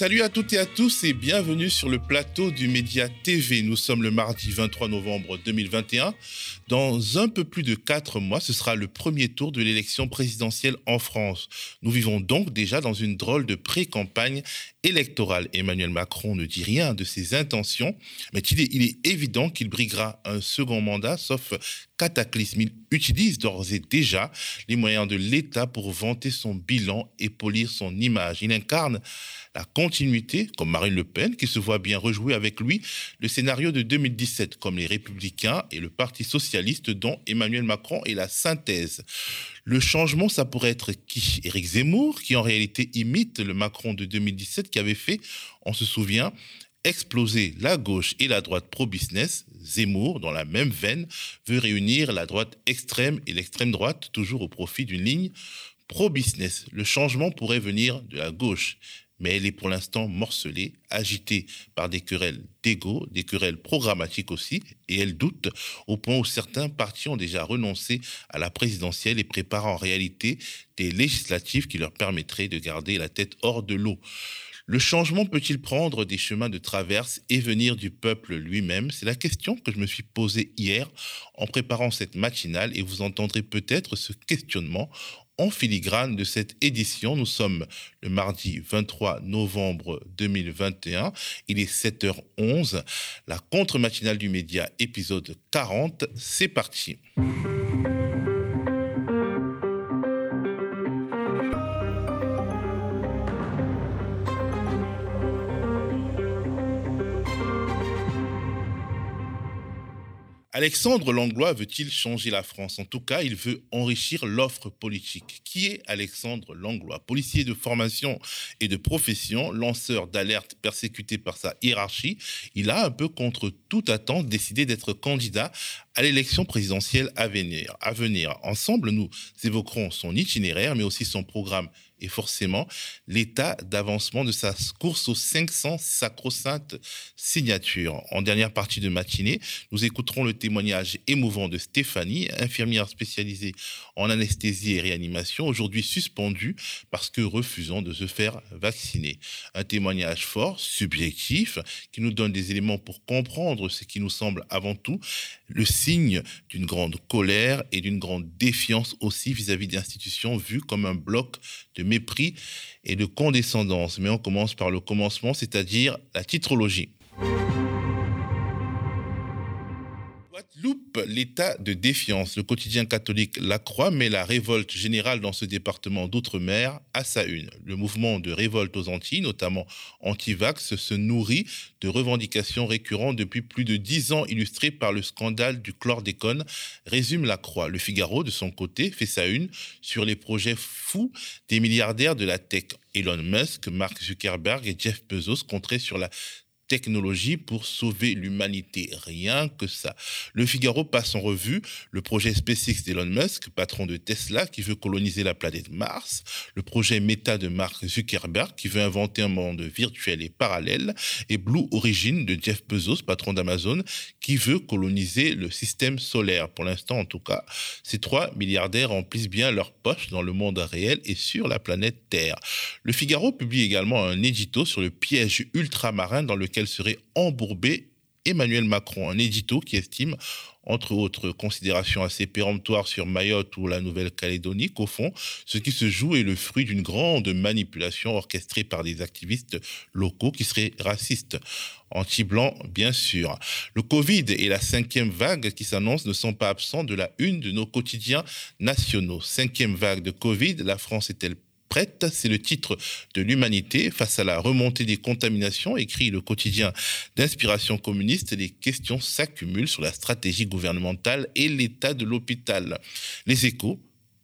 Salut à toutes et à tous et bienvenue sur le plateau du Média TV. Nous sommes le mardi 23 novembre 2021. Dans un peu plus de quatre mois, ce sera le premier tour de l'élection présidentielle en France. Nous vivons donc déjà dans une drôle de pré-campagne électorale. Emmanuel Macron ne dit rien de ses intentions, mais il est, évident qu'il briguera un second mandat, sauf cataclysme. Il utilise d'ores et déjà les moyens de l'État pour vanter son bilan et polir son image. Il incarne la continuité, comme Marine Le Pen, qui se voit bien rejouer avec lui le scénario de 2017, comme les Républicains et le Parti socialiste, dont Emmanuel Macron est la synthèse. Le changement, ça pourrait être qui? Éric Zemmour, qui en réalité imite le Macron de 2017, qui avait fait, on se souvient, exploser la gauche et la droite pro-business, Zemmour, dans la même veine, veut réunir la droite extrême et l'extrême droite, toujours au profit d'une ligne pro-business. Le changement pourrait venir de la gauche mais elle est pour l'instant morcelée, agitée par des querelles d'ego, des querelles programmatiques aussi, et elle doute au point où certains partis ont déjà renoncé à la présidentielle et préparent en réalité des législatives qui leur permettraient de garder la tête hors de l'eau. Le changement peut-il prendre des chemins de traverse et venir du peuple lui-même? C'est la question que je me suis posée hier en préparant cette matinale et vous entendrez peut-être ce questionnement en filigrane de cette édition. Nous sommes le mardi 23 novembre 2021. Il est 7h11. La contre-matinale du média, épisode 40. C'est parti. Alexandre Langlois veut-il changer la France? En tout cas, il veut enrichir l'offre politique. Qui est Alexandre Langlois? Policier de formation et de profession, lanceur d'alerte persécuté par sa hiérarchie, il a un peu contre toute attente décidé d'être candidat à l'élection présidentielle à venir. À venir. Ensemble, nous évoquerons son itinéraire, mais aussi son programme et forcément l'état d'avancement de sa course aux 500 sacro-saintes signatures. En dernière partie de matinée, nous écouterons le témoignage émouvant de Stéphanie, infirmière spécialisée en anesthésie et réanimation, aujourd'hui suspendue parce que refusant de se faire vacciner. Un témoignage fort, subjectif, qui nous donne des éléments pour comprendre ce qui nous semble avant tout le signe d'une grande colère et d'une grande défiance aussi vis-à-vis d'institutions vues comme un bloc de mépris et de condescendance. Mais on commence par le commencement, c'est-à-dire la titrologie. Loupe l'état de défiance. Le quotidien catholique La Croix met la révolte générale dans ce département d'outre-mer à sa une. Le mouvement de révolte aux Antilles, notamment anti-vax, se nourrit de revendications récurrentes depuis plus de dix ans illustrées par le scandale du chlordécone, résume La Croix. Le Figaro, de son côté, fait sa une sur les projets fous des milliardaires de la tech. Elon Musk, Mark Zuckerberg et Jeff Bezos compteraient sur la technologie pour sauver l'humanité. Rien que ça. Le Figaro passe en revue le projet SpaceX d'Elon Musk, patron de Tesla, qui veut coloniser la planète Mars, le projet Meta de Mark Zuckerberg, qui veut inventer un monde virtuel et parallèle, et Blue Origin de Jeff Bezos, patron d'Amazon, qui veut coloniser le système solaire. Pour l'instant, en tout cas, ces trois milliardaires remplissent bien leur poche dans le monde réel et sur la planète Terre. Le Figaro publie également un édito sur le piège ultramarin dans lequel serait embourbé Emmanuel Macron, un édito qui estime, entre autres considérations assez péremptoires sur Mayotte ou la Nouvelle-Calédonie, qu'au fond, ce qui se joue est le fruit d'une grande manipulation orchestrée par des activistes locaux qui seraient racistes. Anti-blanc, bien sûr. Le Covid et la cinquième vague qui s'annonce ne sont pas absents de la une de nos quotidiens nationaux. Cinquième vague de Covid, la France est-elle prête. C'est le titre de l'humanité face à la remontée des contaminations, écrit le quotidien d'inspiration communiste. Les questions s'accumulent sur la stratégie gouvernementale et l'état de l'hôpital. Les échos,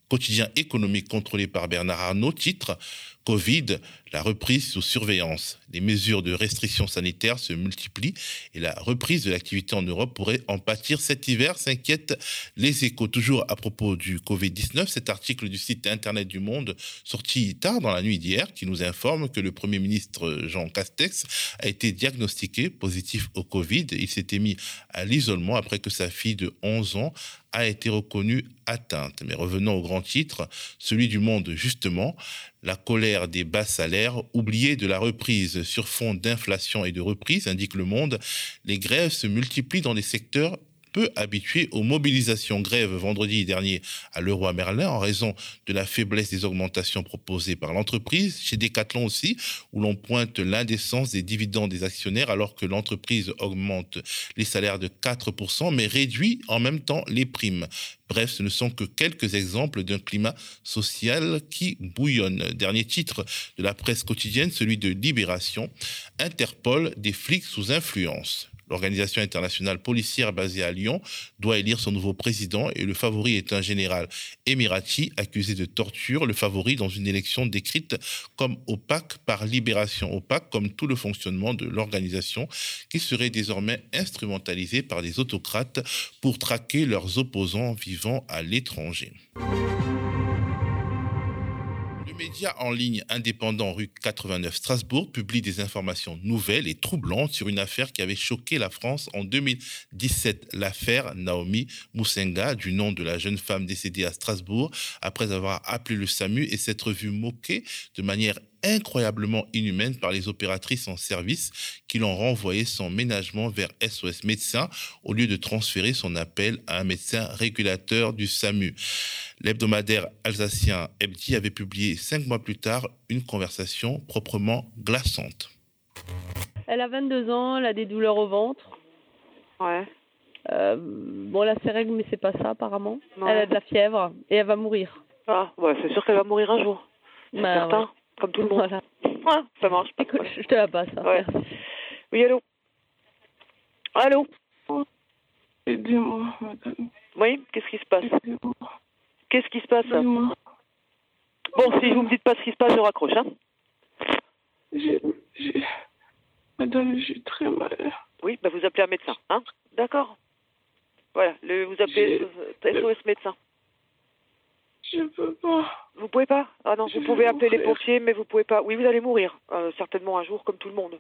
quotidien économique contrôlé par Bernard Arnault, titre Covid, la reprise sous surveillance. Les mesures de restriction sanitaire se multiplient et la reprise de l'activité en Europe pourrait en pâtir cet hiver, s'inquiètent les échos. Toujours à propos du Covid-19, cet article du site Internet du Monde, sorti tard dans la nuit d'hier, qui nous informe que le Premier ministre Jean Castex a été diagnostiqué positif au Covid. Il s'était mis à l'isolement après que sa fille de 11 ans a été reconnue atteinte. Mais revenons au grand titre, celui du monde justement, La colère des bas salaires, oubliée de la reprise sur fond d'inflation et de reprise, indique le monde, les grèves se multiplient dans des secteurs peu habitué aux mobilisations grève vendredi dernier à Leroy Merlin en raison de la faiblesse des augmentations proposées par l'entreprise. Chez Decathlon aussi, où l'on pointe l'indécence des dividendes des actionnaires alors que l'entreprise augmente les salaires de 4%, mais réduit en même temps les primes. Bref, ce ne sont que quelques exemples d'un climat social qui bouillonne. Dernier titre de la presse quotidienne, celui de Libération, Interpol des flics sous influence. L'organisation internationale policière basée à Lyon doit élire son nouveau président et le favori est un général émirati accusé de torture, le favori dans une élection décrite comme opaque par libération, opaque comme tout le fonctionnement de l'organisation qui serait désormais instrumentalisée par des autocrates pour traquer leurs opposants vivant à l'étranger média en ligne indépendant rue 89 Strasbourg publie des informations nouvelles et troublantes sur une affaire qui avait choqué la France en 2017, l'affaire Naomi Moussenga, du nom de la jeune femme décédée à Strasbourg après avoir appelé le SAMU et s'être vue moquée de manière incroyablement inhumaine par les opératrices en service qui l'ont renvoyé son ménagement vers SOS Médecins au lieu de transférer son appel à un médecin régulateur du SAMU. L'hebdomadaire alsacien Hebdi avait publié cinq mois plus tard une conversation proprement glaçante. Elle a 22 ans, elle a des douleurs au ventre. Ouais. Euh, bon, elle a ses règles, mais c'est pas ça apparemment. Elle a de la fièvre et elle va mourir. Ah, ouais, c'est sûr qu'elle va mourir un jour. Bah, certain. ouais. Comme tout le monde. Voilà. Ouais, ça marche. pas Écoute, je te la passe. hein, Ouais. Oui, allô? Allô? Aidez-moi, madame. Oui, qu'est-ce qui se passe? Aidez-moi. Qu'est-ce qui se passe? Aidez-moi. Bon, si vous me dites pas ce qui se passe, je raccroche, hein J'ai, j'ai... Madame, j'ai très mal. Oui, bah vous appelez un médecin, hein D'accord. Voilà, le, vous appelez SOS médecin. Je peux pas. Vous pouvez pas Ah non, Je vous pouvez appeler les pompiers, mais vous pouvez pas. Oui, vous allez mourir, euh, certainement un jour, comme tout le monde.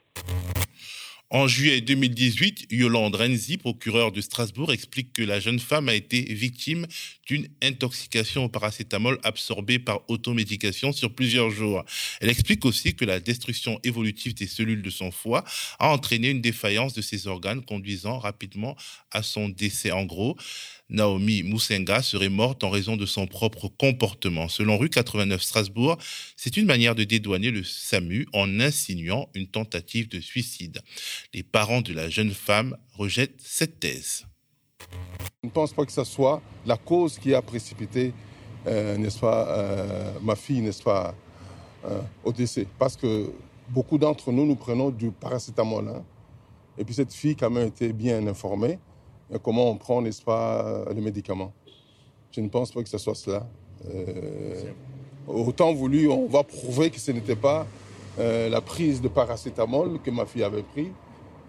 En juillet 2018, Yolande Renzi, procureure de Strasbourg, explique que la jeune femme a été victime d'une intoxication au paracétamol absorbée par automédication sur plusieurs jours. Elle explique aussi que la destruction évolutive des cellules de son foie a entraîné une défaillance de ses organes conduisant rapidement à son décès. En gros, Naomi Moussenga serait morte en raison de son propre comportement. Selon rue 89 Strasbourg, c'est une manière de dédouaner le SAMU en insinuant une tentative de suicide. Les parents de la jeune femme rejettent cette thèse. Je ne pense pas que ce soit la cause qui a précipité, euh, n'est-ce pas, euh, ma fille, n'est-ce pas, euh, au décès. Parce que beaucoup d'entre nous, nous prenons du paracétamol. hein. Et puis cette fille, quand même, était bien informée comment on prend, n'est-ce pas, euh, le médicament? Je ne pense pas que ce soit cela. Euh, autant voulu, on va prouver que ce n'était pas euh, la prise de paracétamol que ma fille avait pris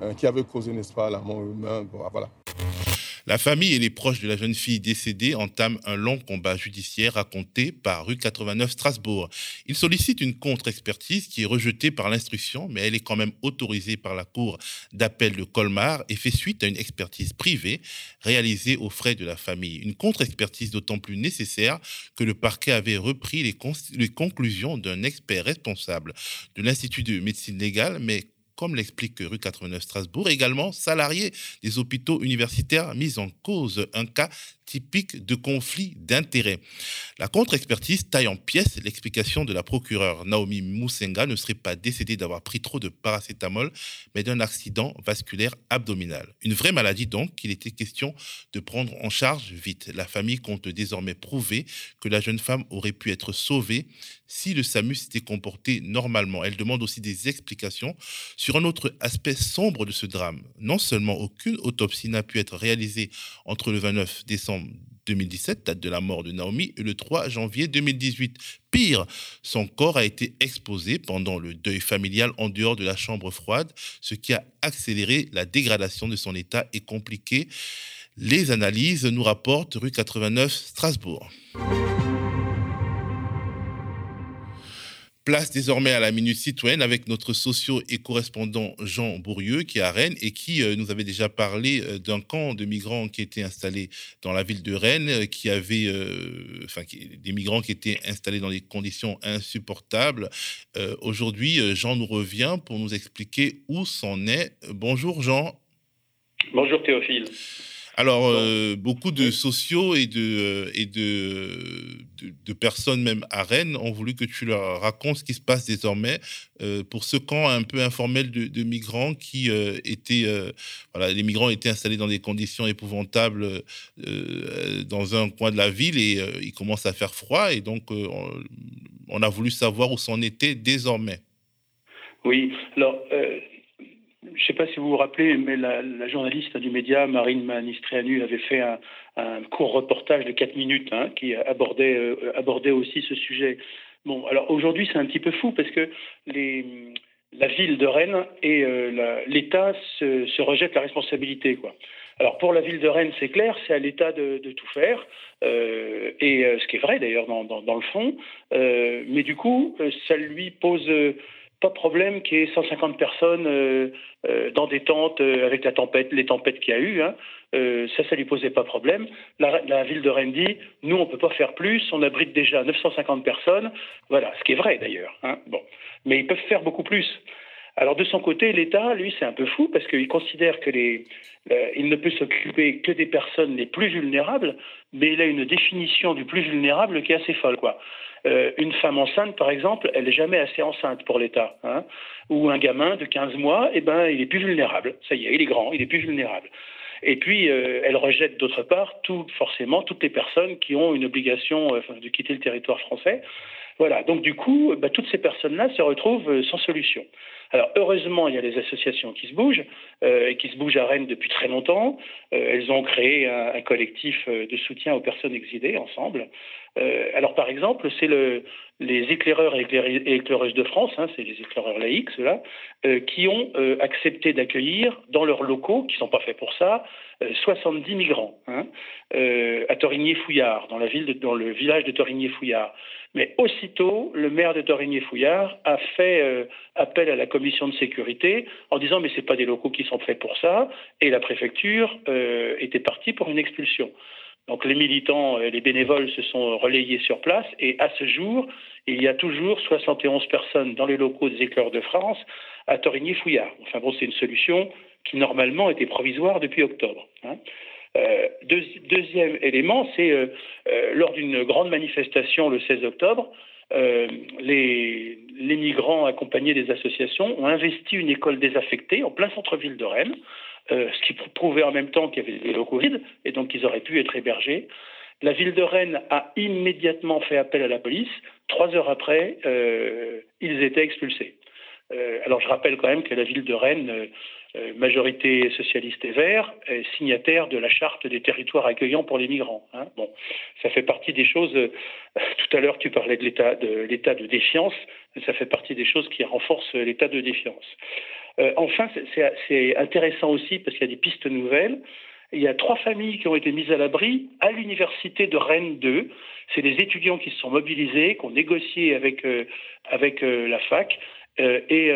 euh, qui avait causé, n'est-ce pas, la mort humaine. Voilà. La famille et les proches de la jeune fille décédée entament un long combat judiciaire raconté par rue 89 Strasbourg. Ils sollicitent une contre-expertise qui est rejetée par l'instruction, mais elle est quand même autorisée par la cour d'appel de Colmar et fait suite à une expertise privée réalisée aux frais de la famille. Une contre-expertise d'autant plus nécessaire que le parquet avait repris les, conclusions d'un expert responsable de l'Institut de médecine légale, mais comme l'explique rue 89 Strasbourg, également salarié des hôpitaux universitaires mis en cause, un cas typique de conflit d'intérêts. La contre-expertise taille en pièces l'explication de la procureure Naomi Moussenga ne serait pas décédée d'avoir pris trop de paracétamol, mais d'un accident vasculaire abdominal. Une vraie maladie donc qu'il était question de prendre en charge vite. La famille compte désormais prouver que la jeune femme aurait pu être sauvée si le SAMU s'était comporté normalement. Elle demande aussi des explications sur un autre aspect sombre de ce drame. Non seulement aucune autopsie n'a pu être réalisée entre le 29 décembre 2017, date de la mort de Naomi, et le 3 janvier 2018. Pire, son corps a été exposé pendant le deuil familial en dehors de la chambre froide, ce qui a accéléré la dégradation de son état et compliqué les analyses, nous rapporte rue 89 Strasbourg. Place désormais à la minute citoyenne avec notre socio et correspondant Jean Bourrieux qui est à Rennes et qui euh, nous avait déjà parlé euh, d'un camp de migrants qui était installé dans la ville de Rennes, euh, qui avait, enfin, des migrants qui étaient installés dans des conditions insupportables. Aujourd'hui, Jean nous revient pour nous expliquer où c'en est. Bonjour Jean. Bonjour Théophile. Alors, euh, beaucoup de sociaux et, de, et de, de, personnes, même à Rennes, ont voulu que tu leur racontes ce qui se passe désormais euh, pour ce camp un peu informel de, migrants qui euh, étaient. voilà, les migrants étaient installés dans des conditions épouvantables dans un coin de la ville et il commence à faire froid. Et donc, on, on, a voulu savoir où c'en était désormais. Oui, alors je ne sais pas si vous vous rappelez, mais la, journaliste du média, Marine Manistrianu, avait fait un, court reportage de 4 minutes hein, qui abordait, euh, abordait aussi ce sujet. Bon, alors aujourd'hui, c'est un petit peu fou parce que la ville de Rennes et euh, l'État se, rejettent la responsabilité. Alors pour la ville de Rennes, c'est clair, c'est à l'État de, tout faire, euh, et ce qui est vrai d'ailleurs dans, le fond, mais du coup, ça lui pose pas de problème qu'il y ait 150 personnes euh, euh, dans des tentes euh, avec la tempête, les tempêtes qu'il y a eu. Hein. ça, ça lui posait pas de problème. La, ville de Rennes dit, nous, on peut pas faire plus, on abrite déjà 950 personnes. Voilà, ce qui est vrai d'ailleurs. Hein. Bon, mais ils peuvent faire beaucoup plus. Alors de son côté, l'État, lui, c'est un peu fou parce qu'il considère que ne peut s'occuper que des personnes les plus vulnérables, mais il a une définition du plus vulnérable qui est assez folle, quoi. Euh, une femme enceinte, par exemple, elle n'est jamais assez enceinte pour l'État. Hein. Ou un gamin de 15 mois, eh ben, il est plus vulnérable. Ça y est, il est grand, il est plus vulnérable. Et puis, euh, elle rejette d'autre part forcément toutes les personnes qui ont une obligation euh, de quitter le territoire français. Voilà, donc du coup, bah, toutes ces personnes-là se retrouvent sans solution. Alors heureusement, il y a des associations qui se bougent et qui se bougent à Rennes depuis très longtemps. elles ont créé un, collectif de soutien aux personnes exilées ensemble. Euh, alors par exemple, c'est le, les éclaireurs et, éclaireuses de France, hein, c'est les éclaireurs laïcs, ceux-là, euh, qui ont euh, accepté d'accueillir dans leurs locaux, qui ne sont pas faits pour ça, 70 migrants hein, à Torigny-Fouillard, dans, le village de Torigny-Fouillard. Mais aussitôt, le maire de Torigny-Fouillard a fait appel à la commission de sécurité en disant mais ce pas des locaux qui sont faits pour ça, et la préfecture était partie pour une expulsion. Donc les militants et les bénévoles se sont relayés sur place et à ce jour, il y a toujours 71 personnes dans les locaux des éclairs de France à Torigny-Fouillard. Enfin bon, c'est une solution qui normalement était provisoire depuis octobre. Hein. Euh, deuxième élément, c'est euh, euh, lors d'une grande manifestation le 16 octobre, les, les, migrants accompagnés des associations ont investi une école désaffectée en plein centre-ville de Rennes euh, ce qui prouvait en même temps qu'il y avait des locaux vides et donc qu'ils auraient pu être hébergés. La ville de Rennes a immédiatement fait appel à la police. Trois heures après, euh, ils étaient expulsés. Euh, alors je rappelle quand même que la ville de Rennes, majorité socialiste et vert, est signataire de la charte des territoires accueillants pour les migrants. Hein. Bon, ça fait partie des choses. tout à l'heure, tu parlais de l'état de l'état de défiance. Ça fait partie des choses qui renforcent l'état de défiance. Euh, enfin, c'est intéressant aussi parce qu'il y a des pistes nouvelles. Il y a trois familles qui ont été mises à l'abri à l'université de Rennes 2. C'est des étudiants qui se sont mobilisés, qui ont négocié avec, euh, euh, la fac. et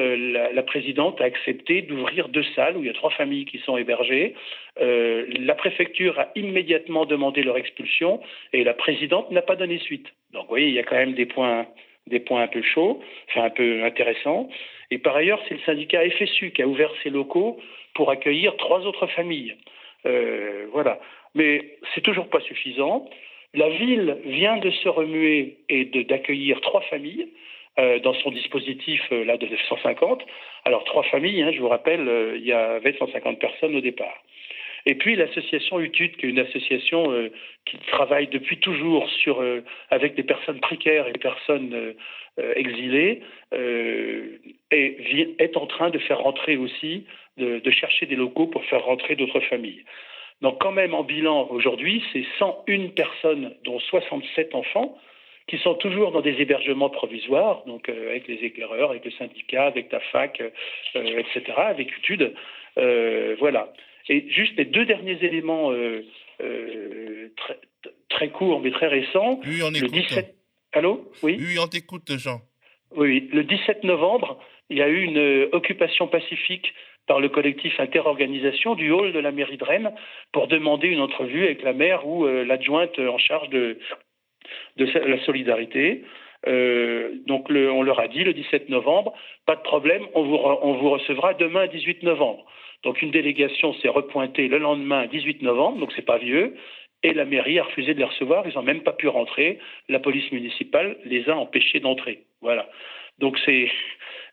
la, présidente a accepté d'ouvrir deux salles où il y a trois familles qui sont hébergées. la préfecture a immédiatement demandé leur expulsion et la présidente n'a pas donné suite. Donc, vous voyez, il y a quand même des points, des points un peu chauds, enfin un peu intéressants. Et par ailleurs, c'est le syndicat FSU qui a ouvert ses locaux pour accueillir trois autres familles. Euh, voilà. Mais c'est toujours pas suffisant. La ville vient de se remuer et d'accueillir trois familles euh, dans son dispositif euh, là de 150. Alors trois familles, hein, je vous rappelle, il y avait 150 personnes au départ. Et puis l'association UTUD, qui est une association qui travaille depuis toujours sur, avec des personnes précaires et des personnes euh, exilés euh, et est en train de faire rentrer aussi, de, chercher des locaux pour faire rentrer d'autres familles. Donc quand même en bilan aujourd'hui, c'est 101 personnes, dont 67 enfants, qui sont toujours dans des hébergements provisoires, donc euh, avec les éclaireurs, avec le syndicat, avec la fac, etc., avec UTUD. voilà. Et juste les deux derniers éléments très, très, courts mais très récents. Oui, on écoute. Le 17, Allô? Oui? Oui, on t'écoute, Jean. Oui, le 17 novembre, il y a eu une occupation pacifique par le collectif Interorganisation du hall de la mairie de Rennes pour demander une entrevue avec la maire ou l'adjointe en charge de, de la solidarité. Euh, donc on leur a dit le 17 novembre, pas de problème, on vous, on vous recevra demain 18 novembre. Donc une délégation s'est repointée le lendemain 18 novembre, donc c'est pas vieux, et la mairie a refusé de les recevoir, ils n'ont même pas pu rentrer. La police municipale les a empêchés d'entrer. Voilà. Donc c'est,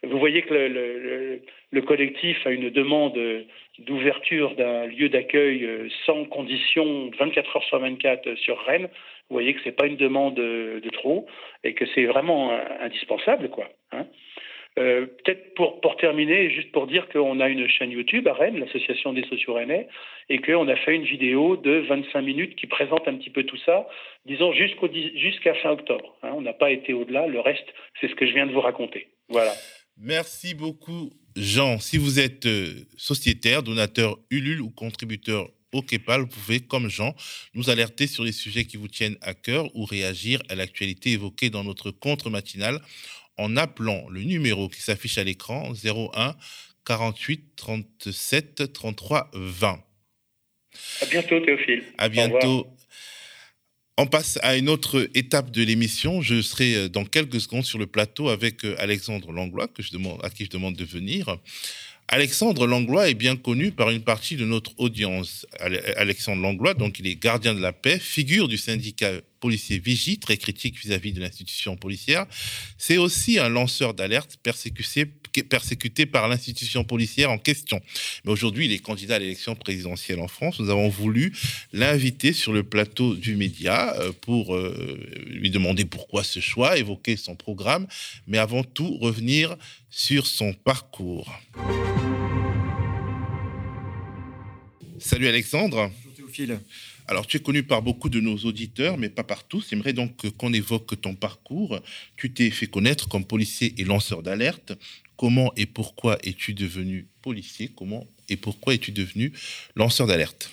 vous voyez que le, le, collectif a une demande d'ouverture d'un lieu d'accueil euh, sans condition 24 heures sur 24 sur Rennes vous voyez que ce n'est pas une demande de trop et que c'est vraiment indispensable. quoi. Hein. Euh, peut-être pour, terminer, juste pour dire qu'on a une chaîne YouTube à Rennes, l'Association des sociaux rennais, et qu'on a fait une vidéo de 25 minutes qui présente un petit peu tout ça, disons jusqu'à fin octobre. Hein. on n'a pas été au-delà, le reste, c'est ce que je viens de vous raconter. Voilà. Merci beaucoup, Jean. Si vous êtes euh, sociétaire, donateur Ulule ou contributeur au KEPAL, vous pouvez, comme Jean, nous alerter sur les sujets qui vous tiennent à cœur ou réagir à l'actualité évoquée dans notre contre matinal en appelant le numéro qui s'affiche à l'écran 01 48 37 33 20. À bientôt, Théophile. À bientôt. On passe à une autre étape de l'émission. Je serai euh, dans quelques secondes sur le plateau avec euh, Alexandre Langlois, que je demande, à qui je demande de venir. Alexandre Langlois est bien connu par une partie de notre audience. Alexandre Langlois, donc il est gardien de la paix, figure du syndicat policier Vigie, très critique vis-à-vis de l'institution policière. C'est aussi un lanceur d'alerte persécuté, par l'institution policière en question. Mais aujourd'hui, il est candidat à l'élection présidentielle en France. Nous avons voulu l'inviter sur le plateau du média euh, pour euh, lui demander pourquoi ce choix, évoquer son programme, mais avant tout revenir sur son parcours. Salut Alexandre. Bonjour Théophile. Alors, tu es connu par beaucoup de nos auditeurs, mais pas par tous. J'aimerais donc qu'on évoque ton parcours. Tu t'es fait connaître comme policier et lanceur d'alerte. Comment et pourquoi es-tu devenu policier? Comment et pourquoi es-tu devenu lanceur d'alerte?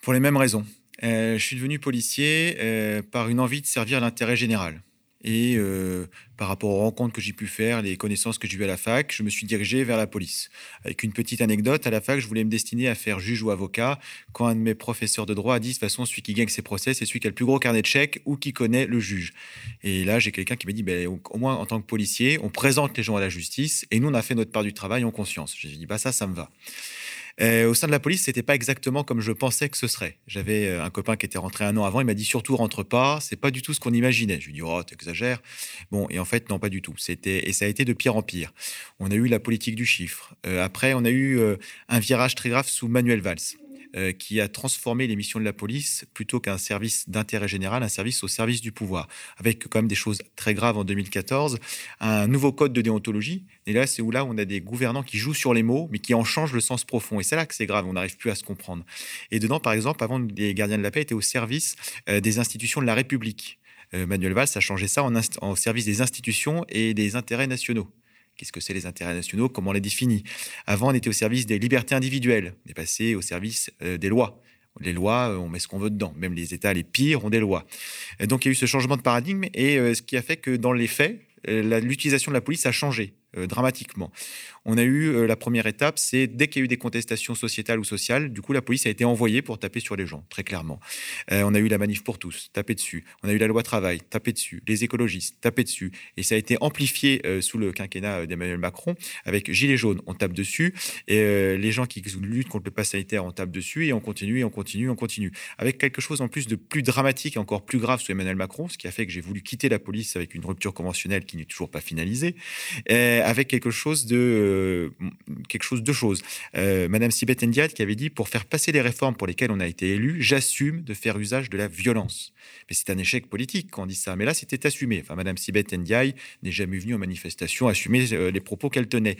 Pour les mêmes raisons. Euh, je suis devenu policier euh, par une envie de servir l'intérêt général. Et euh, par rapport aux rencontres que j'ai pu faire, les connaissances que j'ai eues à la fac, je me suis dirigé vers la police. Avec une petite anecdote, à la fac, je voulais me destiner à faire juge ou avocat quand un de mes professeurs de droit a dit de toute façon, celui qui gagne ses procès, c'est celui qui a le plus gros carnet de chèques ou qui connaît le juge. Et là, j'ai quelqu'un qui m'a dit ben, au moins en tant que policier, on présente les gens à la justice et nous, on a fait notre part du travail en conscience. J'ai dit bah, ça, ça me va. Euh, au sein de la police, c'était pas exactement comme je pensais que ce serait. J'avais euh, un copain qui était rentré un an avant, il m'a dit surtout rentre pas, c'est pas du tout ce qu'on imaginait. Je lui ai dit oh t'exagères. Bon et en fait non pas du tout. C'était et ça a été de pire en pire. On a eu la politique du chiffre. Euh, après on a eu un virage très grave sous Manuel Valls. Euh, qui a transformé les missions de la police plutôt qu'un service d'intérêt général, un service au service du pouvoir, avec quand même des choses très graves en 2014, un nouveau code de déontologie. Et là, c'est où là on a des gouvernants qui jouent sur les mots, mais qui en changent le sens profond. Et c'est là que c'est grave, on n'arrive plus à se comprendre. Et dedans, par exemple, avant, les gardiens de la paix étaient au service euh, des institutions de la République. Euh, Manuel Valls a changé ça en, en service des institutions et des intérêts nationaux. Qu'est-ce que c'est les intérêts nationaux? Comment on les définit? Avant, on était au service des libertés individuelles. On est passé au service euh, des lois. Les lois, euh, on met ce qu'on veut dedans. Même les États les pires ont des lois. donc il y a eu ce changement de paradigme et euh, ce qui a fait que dans les faits, l'utilisation de la police a changé. Euh, dramatiquement. On a eu euh, la première étape, c'est dès qu'il y a eu des contestations sociétales ou sociales, du coup la police a été envoyée pour taper sur les gens, très clairement. Euh, on a eu la manif pour tous, taper dessus. On a eu la loi travail, taper dessus. Les écologistes, taper dessus. Et ça a été amplifié sous le quinquennat d'Emmanuel Macron avec Gilets jaunes, on tape dessus. Et les gens qui luttent contre le pass sanitaire, on tape dessus et on continue et on continue, on continue. Avec quelque chose en plus de plus dramatique encore plus grave sous Emmanuel Macron, ce qui a fait que j'ai voulu quitter la police avec une rupture conventionnelle qui n'est toujours pas finalisée avec quelque chose de euh, quelque chose de choses. Euh, Madame Sibeth Ndiaye qui avait dit pour faire passer les réformes pour lesquelles on a été élu, j'assume de faire usage de la violence. Mais c'est un échec politique quand on dit ça. Mais là, c'était assumé. Enfin, Madame Sibeth Ndiaye n'est jamais venue aux manifestations assumer euh, les propos qu'elle tenait.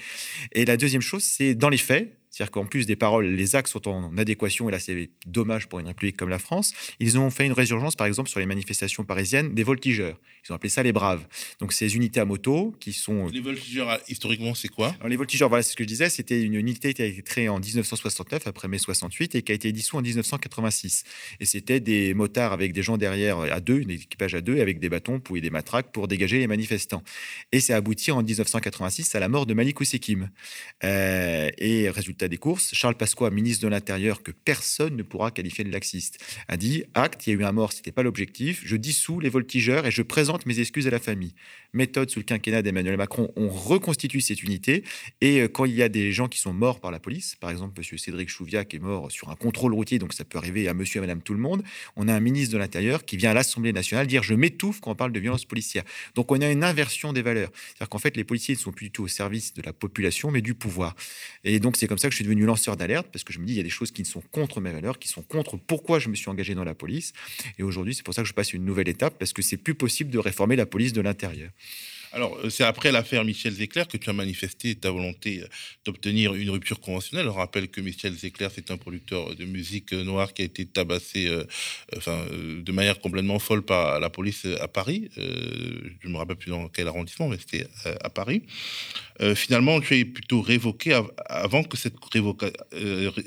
Et la deuxième chose, c'est dans les faits, C'est-à-dire qu'en plus des paroles, les actes sont en adéquation, et là c'est dommage pour une république comme la France. Ils ont fait une résurgence, par exemple, sur les manifestations parisiennes des voltigeurs. Ils ont appelé ça les braves. Donc ces unités à moto qui sont... Les voltigeurs, historiquement, c'est quoi? Alors, Les voltigeurs, voilà, c'est ce que je disais, c'était une unité qui a été créée en 1969, après mai 68, et qui a été dissoute en 1986. Et c'était des motards avec des gens derrière à deux, un équipage à deux, avec des bâtons et des matraques pour dégager les manifestants. Et ça aboutit en 1986 à la mort de Malik Oussekim. Euh, et résultat des courses, Charles Pasqua, ministre de l'Intérieur, que personne ne pourra qualifier de laxiste, a dit acte, il y a eu un mort, c'était pas l'objectif. Je dissous les voltigeurs et je présente mes excuses à la famille. Méthode sous le quinquennat d'Emmanuel Macron, on reconstitue cette unité. Et euh, quand il y a des gens qui sont morts par la police, par exemple, M. Cédric Chouviac est mort sur un contrôle routier, donc ça peut arriver à monsieur et madame tout le monde, on a un ministre de l'Intérieur qui vient à l'Assemblée nationale dire je m'étouffe quand on parle de violence policière. Donc on a une inversion des valeurs. C'est-à-dire qu'en fait, les policiers ne sont plus du tout au service de la population, mais du pouvoir. Et donc c'est comme ça que je suis devenu lanceur d'alerte, parce que je me dis, il y a des choses qui sont contre mes valeurs, qui sont contre pourquoi je me suis engagé dans la police. Et aujourd'hui, c'est pour ça que je passe une nouvelle étape, parce que c'est plus possible de réformer la police de l'intérieur. Alors, euh, c'est après l'affaire Michel Zecler que tu as manifesté ta volonté euh, d'obtenir une rupture conventionnelle. On rappelle que Michel Zecler, c'est un producteur de musique euh, noire qui a été tabassé de manière complètement folle par la police à Paris. je ne me rappelle plus dans quel arrondissement, mais c'était à Paris. finalement, tu es plutôt révoqué avant que cette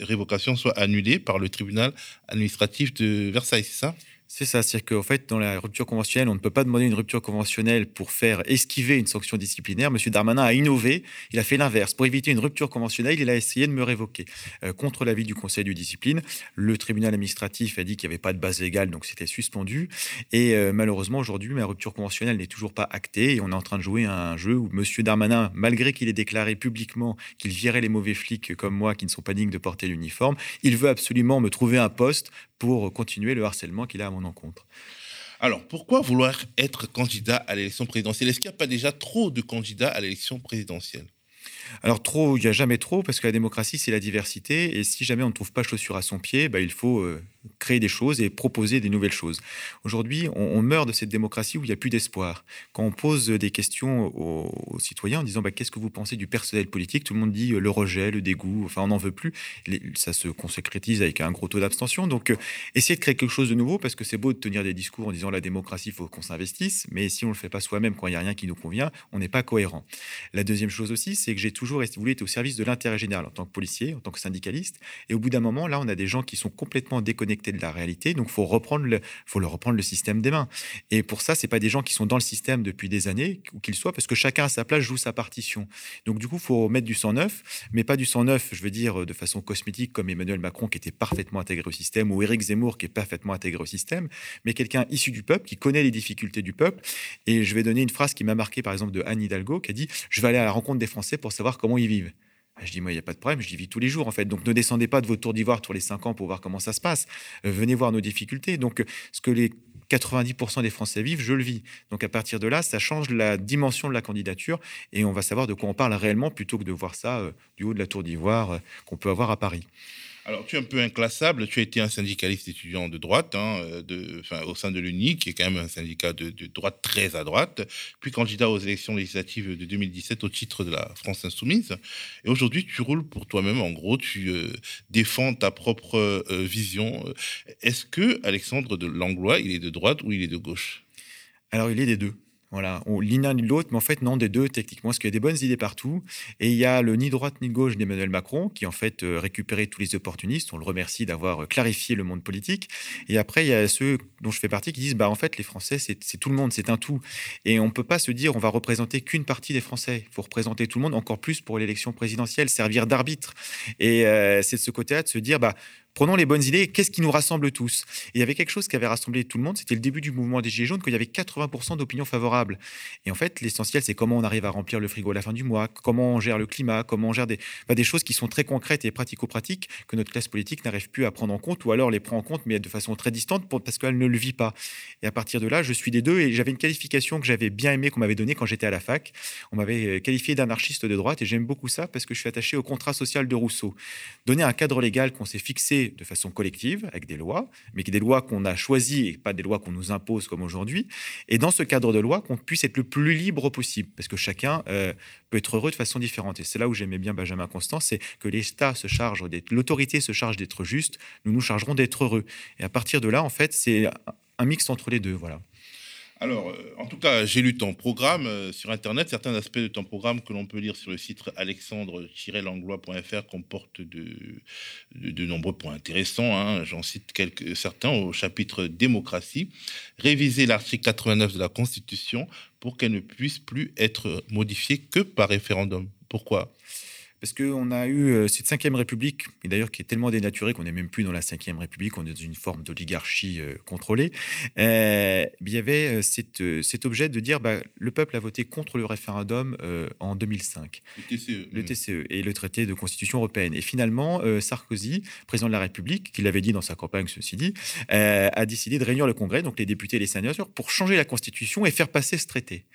révocation soit annulée par le tribunal administratif de Versailles, c'est ça? C'est ça, c'est-à-dire qu'en fait, dans la rupture conventionnelle, on ne peut pas demander une rupture conventionnelle pour faire esquiver une sanction disciplinaire. Monsieur Darmanin a innové, il a fait l'inverse. Pour éviter une rupture conventionnelle, il a essayé de me révoquer. Euh, contre l'avis du Conseil de discipline, le tribunal administratif a dit qu'il n'y avait pas de base légale, donc c'était suspendu. Et euh, malheureusement, aujourd'hui, ma rupture conventionnelle n'est toujours pas actée et on est en train de jouer un jeu où Monsieur Darmanin, malgré qu'il ait déclaré publiquement qu'il virait les mauvais flics comme moi qui ne sont pas dignes de porter l'uniforme, il veut absolument me trouver un poste pour continuer le harcèlement qu'il a à mon encontre. Alors, pourquoi vouloir être candidat à l'élection présidentielle? Est-ce qu'il n'y a pas déjà trop de candidats à l'élection présidentielle? Alors trop, il n'y a jamais trop, parce que la démocratie, c'est la diversité. Et si jamais on ne trouve pas chaussure à son pied, bah, il faut euh, créer des choses et proposer des nouvelles choses. Aujourd'hui, on, meurt de cette démocratie où il n'y a plus d'espoir. Quand on pose des questions aux, citoyens en disant bah, qu'est-ce que vous pensez du personnel politique, tout le monde dit euh, le rejet, le dégoût, enfin on n'en veut plus. ça se concrétise avec un gros taux d'abstention. Donc, euh, essayez de créer quelque chose de nouveau parce que c'est beau de tenir des discours en disant la démocratie, il faut qu'on s'investisse, mais si on ne le fait pas soi-même quand il n'y a rien qui nous convient, on n'est pas cohérent. La deuxième chose aussi, c'est que j'ai toujours voulu être au service de l'intérêt général en tant que policier, en tant que syndicaliste. Et au bout d'un moment, là, on a des gens qui sont complètement déconnectés de la réalité. Donc, faut reprendre le, faut leur reprendre le système des mains. Et pour ça, c'est pas des gens qui sont dans le système depuis des années, ou qu'ils soient, parce que chacun à sa place joue sa partition. Donc, du coup, faut mettre du sang neuf, mais pas du sang neuf, je veux dire, de façon cosmétique, comme Emmanuel Macron qui était parfaitement intégré au système, ou Éric Zemmour qui est parfaitement intégré au système, mais quelqu'un issu du peuple, qui connaît les difficultés du peuple. Et je vais donner une phrase qui m'a marqué, par exemple, de Anne Hidalgo, qui a dit Je vais aller à la rencontre des Français pour savoir comment ils vivent. Ah, je dis, moi, il n'y a pas de problème, je vis tous les jours, en fait. Donc, ne descendez pas de votre tour d'ivoire tous les cinq ans pour voir comment ça se passe. Euh, venez voir nos difficultés. Donc, ce que les 90% des Français vivent, je le vis. Donc, à partir de là, ça change la dimension de la candidature et on va savoir de quoi on parle réellement plutôt que de voir ça euh, du haut de la tour d'ivoire euh, qu'on peut avoir à Paris. Alors, tu es un peu inclassable. Tu as été un syndicaliste étudiant de droite, hein, euh, au sein de l'UNI, qui est quand même un syndicat de, droite très à droite, puis candidat aux élections législatives de 2017 au titre de la France Insoumise. Et aujourd'hui, tu roules pour toi-même. En gros, tu euh, défends ta propre euh, vision. Est-ce que Alexandre de Langlois, il est de droite ou il est de gauche? Alors, il est des deux. Voilà, l'un ni l'autre, mais en fait, non, des deux, techniquement, parce qu'il y a des bonnes idées partout. Et il y a le ni droite ni gauche d'Emmanuel Macron, qui en fait euh, récupérait tous les opportunistes. On le remercie d'avoir euh, clarifié le monde politique. Et après, il y a ceux dont je fais partie qui disent, bah, en fait, les Français, c'est tout le monde, c'est un tout. Et on ne peut pas se dire, on va représenter qu'une partie des Français. Il faut représenter tout le monde, encore plus pour l'élection présidentielle, servir d'arbitre. Et euh, c'est de ce côté-là de se dire, bah, Prenons les bonnes idées. Qu'est-ce qui nous rassemble tous? Il y avait quelque chose qui avait rassemblé tout le monde. C'était le début du mouvement des Gilets jaunes, qu'il y avait 80% d'opinions favorables. Et en fait, l'essentiel, c'est comment on arrive à remplir le frigo à la fin du mois, comment on gère le climat, comment on gère des, des choses qui sont très concrètes et pratico-pratiques que notre classe politique n'arrive plus à prendre en compte, ou alors les prend en compte, mais de façon très distante parce qu'elle ne le vit pas. Et à partir de là, je suis des deux. Et j'avais une qualification que j'avais bien aimée, qu'on m'avait donnée quand j'étais à la fac. On m'avait euh, qualifié d'anarchiste de droite, et j'aime beaucoup ça parce que je suis attaché au contrat social de Rousseau. Donner un cadre légal qu'on s'est fixé de façon collective avec des lois, mais qui des lois qu'on a choisies et pas des lois qu'on nous impose comme aujourd'hui. Et dans ce cadre de loi, qu'on puisse être le plus libre possible, parce que chacun euh, peut être heureux de façon différente. Et c'est là où j'aimais bien Benjamin Constant, c'est que l'État se charge d'être, l'autorité se charge d'être juste, nous nous chargerons d'être heureux. Et à partir de là, en fait, c'est un mix entre les deux, voilà. Alors, euh, en tout cas, j'ai lu ton programme euh, sur Internet. Certains aspects de ton programme que l'on peut lire sur le site alexandre-langlois.fr comportent de, nombreux points intéressants. Hein. J'en cite certains au chapitre démocratie. Réviser l'article 89 de la Constitution pour qu'elle ne puisse plus être modifiée que par référendum. Pourquoi? Parce qu'on a eu euh, cette cinquième République, et d'ailleurs qui est tellement dénaturée qu'on n'est même plus dans la cinquième République, on est dans une forme d'oligarchie euh, contrôlée. Euh, il y avait cette, cet objet de dire bah, le peuple a voté contre le référendum en 2005. Le TCE. Le TCE et le traité de constitution européenne. Et finalement, Sarkozy, président de la République, qui l'avait dit dans sa campagne, ceci dit, a décidé de réunir le Congrès, donc les députés et les sénateurs, pour changer la constitution et faire passer ce traité.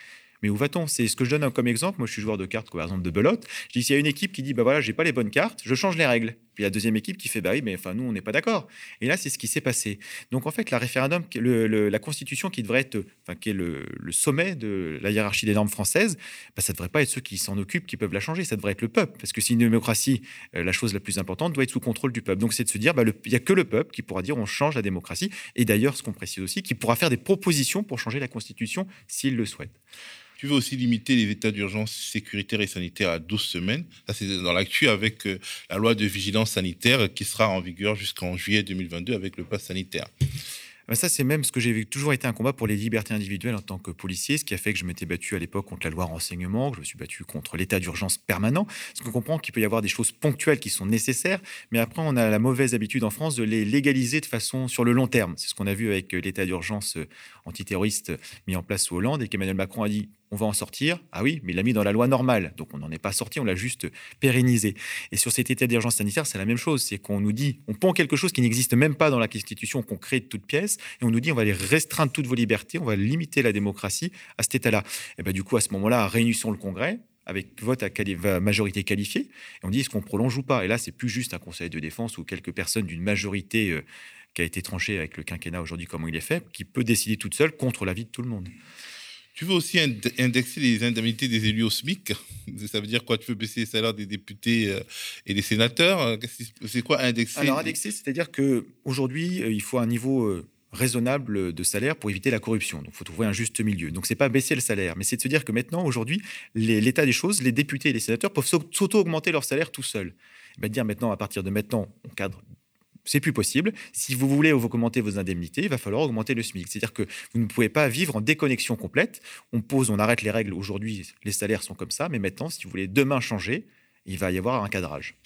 Mais où va-t-on? C'est ce que je donne comme exemple. Moi, je suis joueur de cartes, par exemple de belote. Je dis s'il y a une équipe qui dit bah voilà, j'ai pas les bonnes cartes, je change les règles. Puis la deuxième équipe qui fait bah oui, mais enfin nous on n'est pas d'accord. Et là, c'est ce qui s'est passé. Donc en fait, la référendum, la Constitution qui devrait être, enfin qui est le, sommet de la hiérarchie des normes françaises, bah, ça devrait pas être ceux qui s'en occupent qui peuvent la changer. Ça devrait être le peuple, parce que si une démocratie, euh, la chose la plus importante doit être sous contrôle du peuple. Donc c'est de se dire bah il y a que le peuple qui pourra dire on change la démocratie. Et d'ailleurs, ce qu'on précise aussi, qui pourra faire des propositions pour changer la Constitution s'il le souhaite. Tu veux aussi limiter les états d'urgence sécuritaire et sanitaire à 12 semaines. Ça, c'est dans l'actu avec euh, la loi de vigilance sanitaire qui sera en vigueur jusqu'en juillet 2022 avec le pass sanitaire. Ben ça, c'est même ce que j'ai toujours été un combat pour les libertés individuelles en tant que policier, ce qui a fait que je m'étais battu à l'époque contre la loi renseignement, que je me suis battu contre l'état d'urgence permanent. Parce qu'on comprend qu'il peut y avoir des choses ponctuelles qui sont nécessaires, mais après, on a la mauvaise habitude en France de les légaliser de façon sur le long terme. C'est ce qu'on a vu avec l'état d'urgence euh, antiterroriste mis en place sous Hollande et qu'Emmanuel Macron a dit on va en sortir. Ah oui, mais il l'a mis dans la loi normale. Donc on n'en est pas sorti, on l'a juste pérennisé. Et sur cet état d'urgence sanitaire, c'est la même chose. C'est qu'on nous dit, on pond quelque chose qui n'existe même pas dans la Constitution, qu'on crée de toutes pièces, et on nous dit, on va les restreindre toutes vos libertés, on va limiter la démocratie à cet état-là. Et bien du coup, à ce moment-là, réunissons le Congrès, avec vote à majorité qualifiée, et on dit est-ce qu'on prolonge ou pas? Et là, c'est plus juste un conseil de défense ou quelques personnes d'une majorité euh, qui a été tranchée avec le quinquennat aujourd'hui, comment il est fait, qui peut décider toute seule contre l'avis de tout le monde. Tu veux aussi indexer les indemnités des élus au SMIC? Ça veut dire quoi? Tu veux baisser les salaires des députés euh, et des sénateurs? Euh, C'est quoi indexer Alors indexer, c'est-à-dire qu'aujourd'hui, euh, il faut un niveau raisonnable de salaire pour éviter la corruption. Donc, il faut trouver un juste milieu. Donc, c'est pas baisser le salaire, mais c'est de se dire que maintenant, aujourd'hui, l'état des choses, les députés et les sénateurs peuvent s'auto-augmenter leur salaire tout seuls. Ben, dire maintenant, à partir de maintenant, on cadre c'est plus possible. Si vous voulez augmenter vos indemnités, il va falloir augmenter le SMIC. C'est-à-dire que vous ne pouvez pas vivre en déconnexion complète. On pose, on arrête les règles. Aujourd'hui, les salaires sont comme ça, mais maintenant, si vous voulez demain changer, il va y avoir un cadrage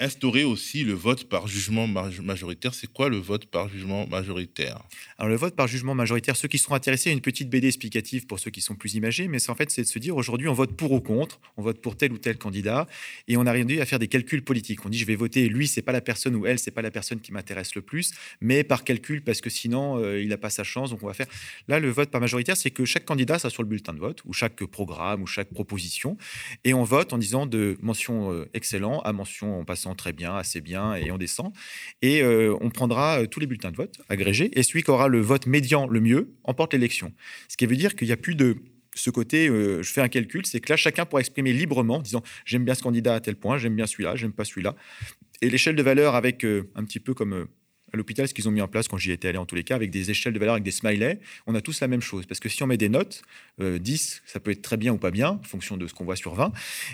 instaurer aussi le vote par jugement majoritaire. C'est quoi le vote par jugement majoritaire? Alors le vote par jugement majoritaire, ceux qui sont intéressés, une petite BD explicative pour ceux qui sont plus imagés, mais c'est en fait c'est de se dire aujourd'hui on vote pour ou contre, on vote pour tel ou tel candidat, et on a rien à faire des calculs politiques. On dit je vais voter lui, c'est pas la personne ou elle, c'est pas la personne qui m'intéresse le plus, mais par calcul parce que sinon euh, il n'a pas sa chance, donc on va faire. Là le vote par majoritaire, c'est que chaque candidat ça sur le bulletin de vote ou chaque programme ou chaque proposition, et on vote en disant de mention euh, excellent à mention en passant très bien, assez bien, et on descend. Et euh, on prendra euh, tous les bulletins de vote agrégés, et celui qui aura le vote médian le mieux emporte l'élection. Ce qui veut dire qu'il n'y a plus de ce côté, euh, je fais un calcul, c'est que là, chacun pourra exprimer librement, en disant j'aime bien ce candidat à tel point, j'aime bien celui-là, j'aime pas celui-là. Et l'échelle de valeur avec un petit peu comme à l'hôpital, ce qu'ils ont mis en place quand j'y étais allé en tous les cas, avec des échelles de valeur, avec des smileys, on a tous la même chose. Parce que si on met des notes, 10, euh, ça peut être très bien ou pas bien, en fonction de ce qu'on voit sur 20.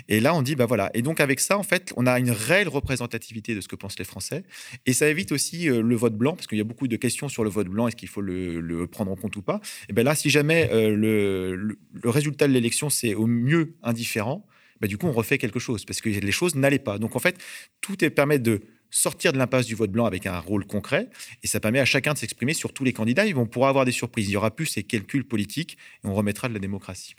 Et là, on dit, bah voilà. Et donc, avec ça, en fait, on a une réelle représentativité de ce que pensent les Français. Et ça évite aussi euh, le vote blanc, parce qu'il y a beaucoup de questions sur le vote blanc, est-ce qu'il faut le, prendre en compte ou pas Et bien là, si jamais euh, le, résultat de l'élection, c'est au mieux indifférent, bah, du coup, on refait quelque chose, parce que les choses n'allaient pas. Donc, en fait, tout est permet de sortir de l'impasse du vote blanc avec un rôle concret. Et ça permet à chacun de s'exprimer sur tous les candidats. Ils vont pouvoir avoir des surprises. Il y aura plus ces calculs politiques et on remettra de la démocratie.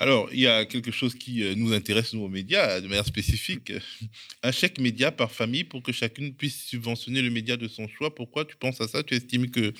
Alors, il y a quelque chose qui euh, nous intéresse, nous, aux médias, de manière spécifique. Un chèque média par famille pour que chacune puisse subventionner le média de son choix. Pourquoi tu penses à ça? Tu estimes que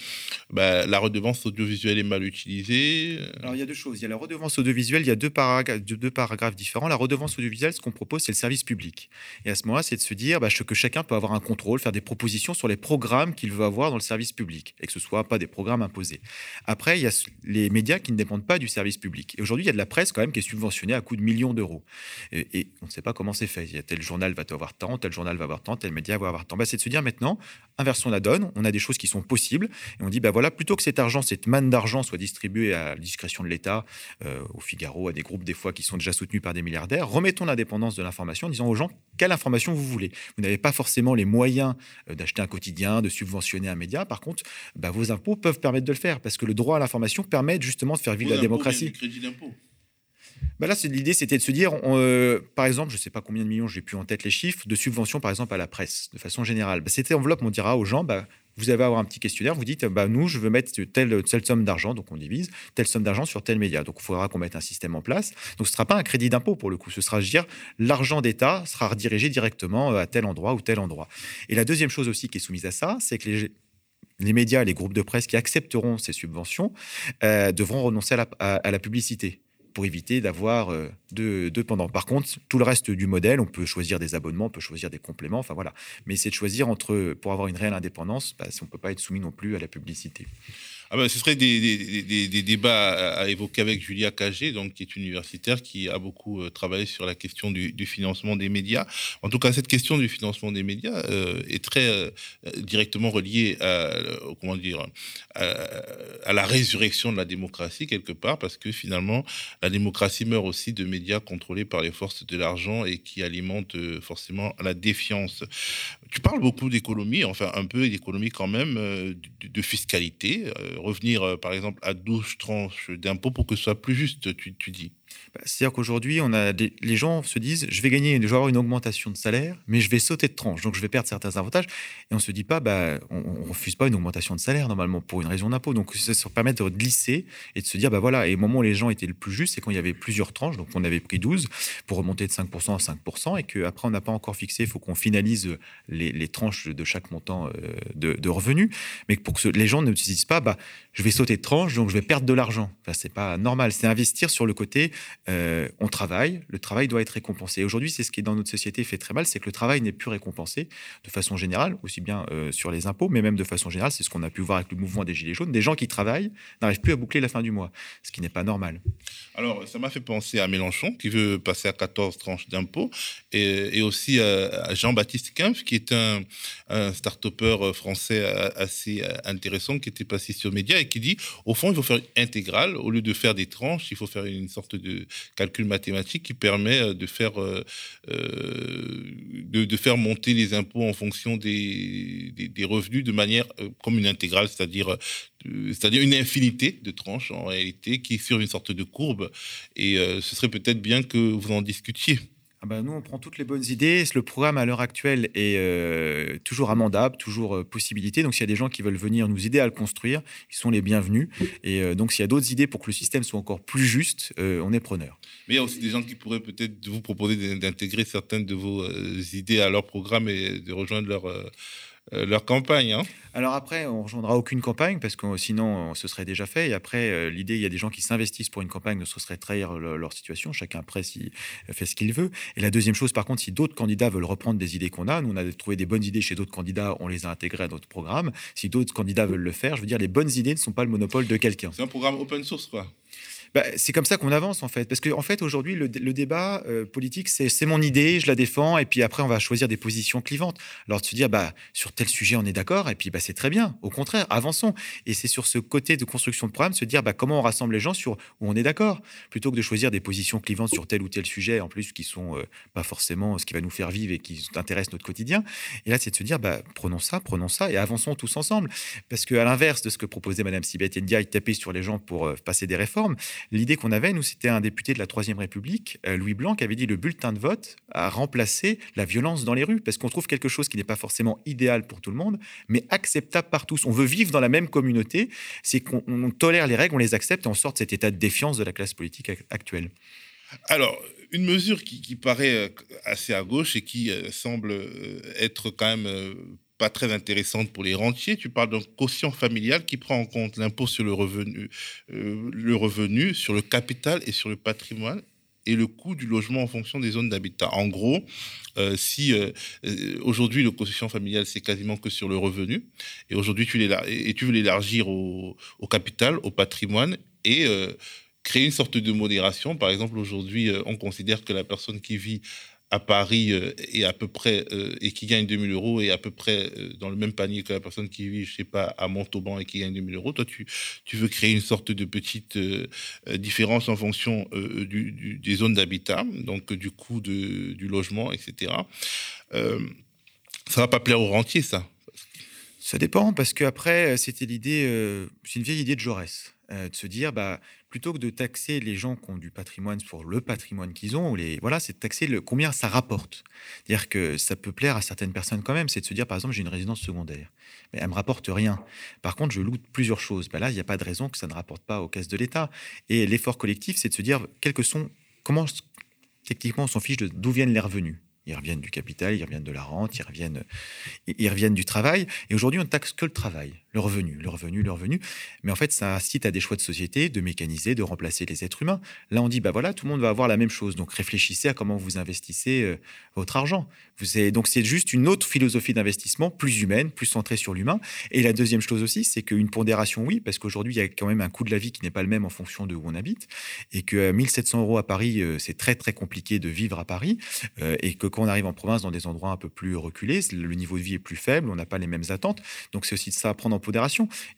bah, la redevance audiovisuelle est mal utilisée Alors, il y a deux choses. Il y a la redevance audiovisuelle, il y a deux paragraphes, deux paragraphes différents. La redevance audiovisuelle, ce qu'on propose, c'est le service public. Et à ce moment-là, c'est de se dire bah, que chacun peut avoir un contrôle, faire des propositions sur les programmes qu'il veut avoir dans le service public et que ce ne soit pas des programmes imposés. Après, il y a les médias qui ne dépendent pas du service public. Et aujourd'hui, il y a de la presse quand même qui est subventionné à coût de millions d'euros. Et, on ne sait pas comment c'est fait. Il y a tel journal va avoir tant, tel journal va avoir tant, tel média va avoir tant. Bah, c'est de se dire maintenant, inversons la donne, on a des choses qui sont possibles, et on dit, bah voilà, plutôt que cet argent, cette manne d'argent soit distribuée à la discrétion de l'État, euh, au Figaro, à des groupes des fois qui sont déjà soutenus par des milliardaires, remettons l'indépendance de l'information en disant aux gens quelle information vous voulez? Vous n'avez pas forcément les moyens euh, d'acheter un quotidien, de subventionner un média. Par contre, bah, vos impôts peuvent permettre de le faire parce que le droit à l'information permet justement de faire vivre la démocratie. Bah là, l'idée, c'était de se dire, euh, par exemple, je ne sais pas combien de millions, j'ai plus en tête les chiffres, de subventions, par exemple, à la presse, de façon générale. Bah, cette enveloppe, on dira aux gens, bah, vous allez avoir un petit questionnaire, vous dites, nous, je veux mettre telle, somme d'argent, donc on divise, telle somme d'argent sur tel média. Donc il faudra qu'on mette un système en place. Donc ce ne sera pas un crédit d'impôt pour le coup, ce sera, je dire, l'argent d'État sera redirigé directement euh, à tel endroit ou tel endroit. Et la deuxième chose aussi qui est soumise à ça, c'est que les, les médias, les groupes de presse qui accepteront ces subventions euh, devront renoncer à la publicité pour éviter d'avoir deux, pendant. Par contre, tout le reste du modèle, on peut choisir des abonnements, on peut choisir des compléments, enfin voilà. Mais c'est de choisir entre, pour avoir une réelle indépendance, bah, on ne peut pas être soumis non plus à la publicité. Ah ben, ce serait des, débats à, évoquer avec Julia Cagé, donc, qui est universitaire, qui a beaucoup euh, travaillé sur la question du, financement des médias. En tout cas, cette question du financement des médias euh, est très euh, directement reliée comment dire, à, la résurrection de la démocratie, quelque part, parce que finalement, la démocratie meurt aussi de médias contrôlés par les forces de l'argent et qui alimentent forcément la défiance. Tu parles beaucoup d'économie, enfin un peu d'économie quand même, de, de fiscalité revenir, euh, par exemple, à 12 tranches d'impôts pour que ce soit plus juste, tu, dis c'est-à-dire qu'aujourd'hui, on les gens se disent je vais gagner, je vais avoir une augmentation de salaire, mais je vais sauter de tranche, donc je vais perdre certains avantages. Et on se dit pas, bah, on, ne refuse pas une augmentation de salaire normalement pour une raison d'impôt. Donc ça, ça permet de glisser et de se dire bah voilà. Et au moment où les gens étaient le plus juste, c'est quand il y avait plusieurs tranches. Donc on avait pris 12 pour remonter de 5% à 5%, et qu'après on n'a pas encore fixé. Il faut qu'on finalise les, tranches de chaque montant euh, de, revenus, mais pour que les gens ne se disent pas bah je vais sauter de tranche, donc je vais perdre de l'argent. Enfin, c'est pas normal. C'est investir sur le côté euh, on travaille, le travail doit être récompensé. Aujourd'hui, c'est ce qui dans notre société fait très mal, c'est que le travail n'est plus récompensé de façon générale, aussi bien euh, sur les impôts, mais même de façon générale, c'est ce qu'on a pu voir avec le mouvement des Gilets jaunes. Des gens qui travaillent n'arrivent plus à boucler la fin du mois, ce qui n'est pas normal. Alors, ça m'a fait penser à Mélenchon, qui veut passer à 14 tranches d'impôts, et, aussi à, Jean-Baptiste Kempf, qui est un, un start-upper français assez intéressant, qui était passé sur Média et qui dit, au fond, il faut faire une intégrale, au lieu de faire des tranches, il faut faire une sorte de calcul mathématique qui permet euh, de faire, euh, euh, de, faire monter les impôts en fonction des, des, revenus de manière comme une intégrale, c'est-à-dire c'est-à-dire une infinité de tranches en réalité qui est sur une sorte de courbe. Et ce serait peut-être bien que vous en discutiez. Ah bah, nous, on prend toutes les bonnes idées. Le programme à l'heure actuelle est euh, toujours amendable, toujours euh, possibilité. Donc, s'il y a des gens qui veulent venir nous aider à le construire, ils sont les bienvenus. Et euh, donc, s'il y a d'autres idées pour que le système soit encore plus juste, on est preneur. Mais il y a aussi des gens qui pourraient peut-être vous proposer d'intégrer certaines de vos idées à leur programme et de rejoindre leur leur campagne. Hein. Alors après, on ne rejoindra aucune campagne parce que sinon, ce serait déjà fait. Et après, euh, l'idée, il y a des gens qui s'investissent pour une campagne, ce serait trahir leur situation. Chacun après fait ce qu'il veut. Et la deuxième chose, par contre, si d'autres candidats veulent reprendre des idées qu'on a, nous on a trouvé des bonnes idées chez d'autres candidats, on les a intégrées à notre programme. Si d'autres candidats veulent le faire, je veux dire, les bonnes idées ne sont pas le monopole de quelqu'un. C'est un programme open source, quoi. Bah, c'est comme ça qu'on avance en fait. Parce qu'en en fait, aujourd'hui, le, débat euh, politique, c'est mon idée, je la défends, et puis après, on va choisir des positions clivantes. Alors de se dire, bah, sur tel sujet, on est d'accord, et puis bah, c'est très bien. Au contraire, avançons. Et c'est sur ce côté de construction de programme, se dire bah, comment on rassemble les gens sur où on est d'accord, plutôt que de choisir des positions clivantes sur tel ou tel sujet, en plus, qui sont euh, pas forcément ce qui va nous faire vivre et qui intéressent notre quotidien. Et là, c'est de se dire, bah, prenons ça, prenons ça, et avançons tous ensemble. Parce qu'à l'inverse de ce que proposait Mme Sibeth Ndiaye, taper sur les gens pour euh, passer des réformes, L'idée qu'on avait, nous, c'était un député de la Troisième République, euh, Louis Blanc, qui avait dit le bulletin de vote a remplacé la violence dans les rues, parce qu'on trouve quelque chose qui n'est pas forcément idéal pour tout le monde, mais acceptable par tous. On veut vivre dans la même communauté, c'est qu'on tolère les règles, on les accepte et on sort de cet état de défiance de la classe politique actuelle. Alors, une mesure qui, paraît euh, assez à gauche et qui euh, semble être quand même pas très intéressante pour les rentiers. Tu parles d'un quotient familial qui prend en compte l'impôt sur le revenu, le revenu, sur le capital et sur le patrimoine et le coût du logement en fonction des zones d'habitat. En gros, si aujourd'hui le quotient familial c'est quasiment que sur le revenu, et aujourd'hui tu, et tu veux l'élargir au, au, capital, au patrimoine et créer une sorte de modération. Par exemple, aujourd'hui, euh, on considère que la personne qui vit à Paris euh, est à peu près euh, et qui gagne 2000 euros est à peu près dans le même panier que la personne qui vit, je sais pas, à Montauban et qui gagne 2000 euros. Toi, tu, tu veux créer une sorte de petite différence en fonction des zones d'habitat, donc du coût de, du logement, etc. ça va pas plaire aux rentiers, ça Ça dépend, parce qu'après, c'était l'idée, c'est une vieille idée de Jaurès. de se dire, bah, plutôt que de taxer les gens qui ont du patrimoine pour le patrimoine qu'ils ont, les, voilà, c'est de taxer le, combien ça rapporte. C'est-à-dire que ça peut plaire à certaines personnes quand même, c'est de se dire, par exemple, j'ai une résidence secondaire, mais elle me rapporte rien. Par contre, je loue plusieurs choses. Ben là, il n'y a pas de raison que ça ne rapporte pas aux caisses de l'État. Et l'effort collectif, c'est de se dire, sont, comment techniquement on s'en fiche d'où viennent les revenus. Ils reviennent du capital, ils reviennent de la rente, ils reviennent, ils reviennent du travail. Et aujourd'hui, on ne taxe que le travail le revenu, le revenu, le revenu. Mais en fait, ça incite à des choix de société, de mécaniser, de remplacer les êtres humains. Là, on dit, bah voilà, tout le monde va avoir la même chose. Donc, réfléchissez à comment vous investissez euh, votre argent. Donc, c'est juste une autre philosophie d'investissement, plus humaine, plus centrée sur l'humain. Et la deuxième chose aussi, c'est qu'une pondération, oui, parce qu'aujourd'hui, il y a quand même un coût de la vie qui n'est pas le même en fonction de où on habite. Et que 1700 euros à Paris, euh, c'est très, très compliqué de vivre à Paris. Euh, et que on arrive en province, dans des endroits un peu plus reculés, le niveau de vie est plus faible, on n'a pas les mêmes attentes. Donc, c'est aussi de ça à prendre en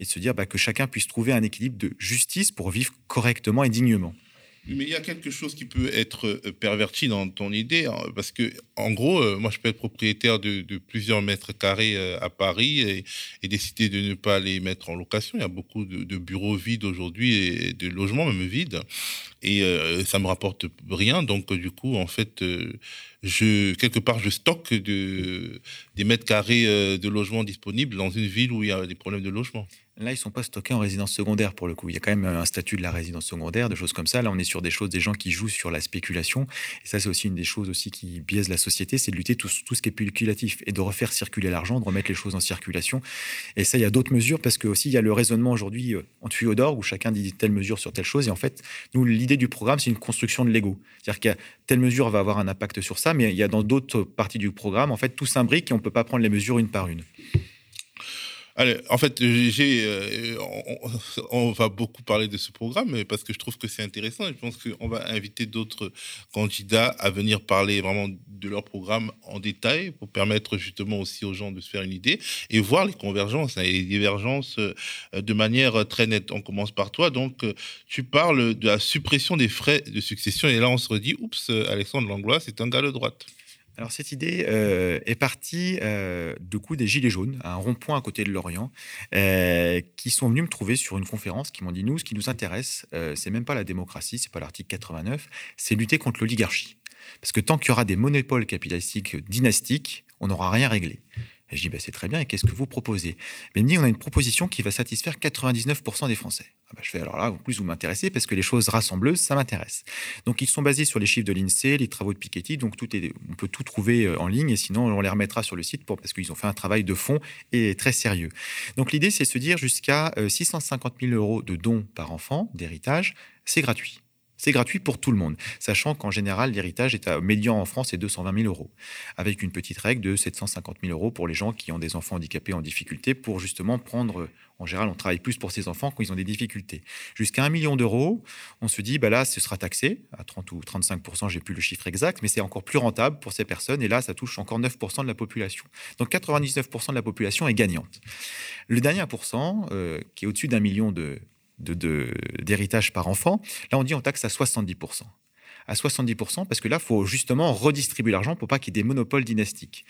et de se dire bah, que chacun puisse trouver un équilibre de justice pour vivre correctement et dignement. Mais il y a quelque chose qui peut être euh, perverti dans ton idée, hein, parce que, en gros, euh, moi, je peux être propriétaire de, plusieurs mètres carrés euh, à Paris et, décider de ne pas les mettre en location. Il y a beaucoup de, bureaux vides aujourd'hui et de logements même vides, et ça me rapporte rien. Donc, du coup, en fait, je quelque part, je stocke de, des mètres carrés de logements disponibles dans une ville où il y a des problèmes de logement. Là, ils sont pas stockés en résidence secondaire pour le coup. Il y a quand même un statut de la résidence secondaire, des choses comme ça. Là, on est sur des choses, des gens qui jouent sur la spéculation. Et ça, c'est aussi une des choses aussi qui biaise la société, c'est de lutter tout, tout ce qui est spéculatif et de refaire circuler l'argent, de remettre les choses en circulation. Et ça, il y a d'autres mesures parce que aussi il y a le raisonnement aujourd'hui euh, en tuyau d'or où chacun dit telle mesure sur telle chose. Et en fait, nous, l'idée du programme, c'est une construction de l'ego. C'est-à-dire que telle mesure va avoir un impact sur ça, mais il y a dans d'autres parties du programme, en fait, tout s'imbrique et on ne peut pas prendre les mesures une par une en fait, j'ai, euh, on, va beaucoup parler de ce programme parce que je trouve que c'est intéressant je pense qu'on va inviter d'autres candidats à venir parler vraiment de leur programme en détail pour permettre justement aussi aux gens de se faire une idée et voir les convergences et les divergences euh, de manière très nette. On commence par toi. Donc, euh, tu parles de la suppression des frais de succession et là, on se redit, oups, Alexandre Langlois, c'est un gars de droite. Alors cette idée euh, est partie euh, du coup des Gilets jaunes, un rond-point à côté de Lorient, euh, qui sont venus me trouver sur une conférence, qui m'ont dit nous, ce qui nous intéresse, c'est même pas la démocratie, c'est pas l'article 89, c'est lutter contre l'oligarchie. Parce que tant qu'il y aura des monopoles capitalistiques dynastiques, on n'aura rien réglé. Et je dis, bah, c'est très bien, et qu'est-ce que vous proposez? Mais il me dit, on a une proposition qui va satisfaire 99% des Français. Ah bah, je fais, alors là, en plus, vous m'intéressez parce que les choses rassembleuses, ça m'intéresse. Donc, ils sont basés sur les chiffres de l'INSEE, les travaux de Piketty, donc tout est, on peut tout trouver euh, en ligne, et sinon, on les remettra sur le site pour, parce qu'ils ont fait un travail de fond et très sérieux. Donc, l'idée, c'est de se dire jusqu'à 650 euh, 000 euros de dons par enfant, d'héritage, c'est gratuit. C'est gratuit pour tout le monde, sachant qu'en général, l'héritage est à médian en France, c'est 220 000 euros, avec une petite règle de 750 000 euros pour les gens qui ont des enfants handicapés en difficulté, pour justement prendre, en général, on travaille plus pour ces enfants quand ils ont des difficultés. Jusqu'à un million d'euros, on se dit, bah là, ce sera taxé à 30 ou 35% j'ai plus le chiffre exact, mais c'est encore plus rentable pour ces personnes, et là, ça touche encore 9% de la population. Donc 99% de la population est gagnante. Le dernier pourcent, euh, qui est au-dessus d'un million de d'héritage par enfant. Là, on dit on taxe à 70%. à 70%, parce que là, il faut justement redistribuer l'argent pour pas qu'il y ait des monopoles dynastiques.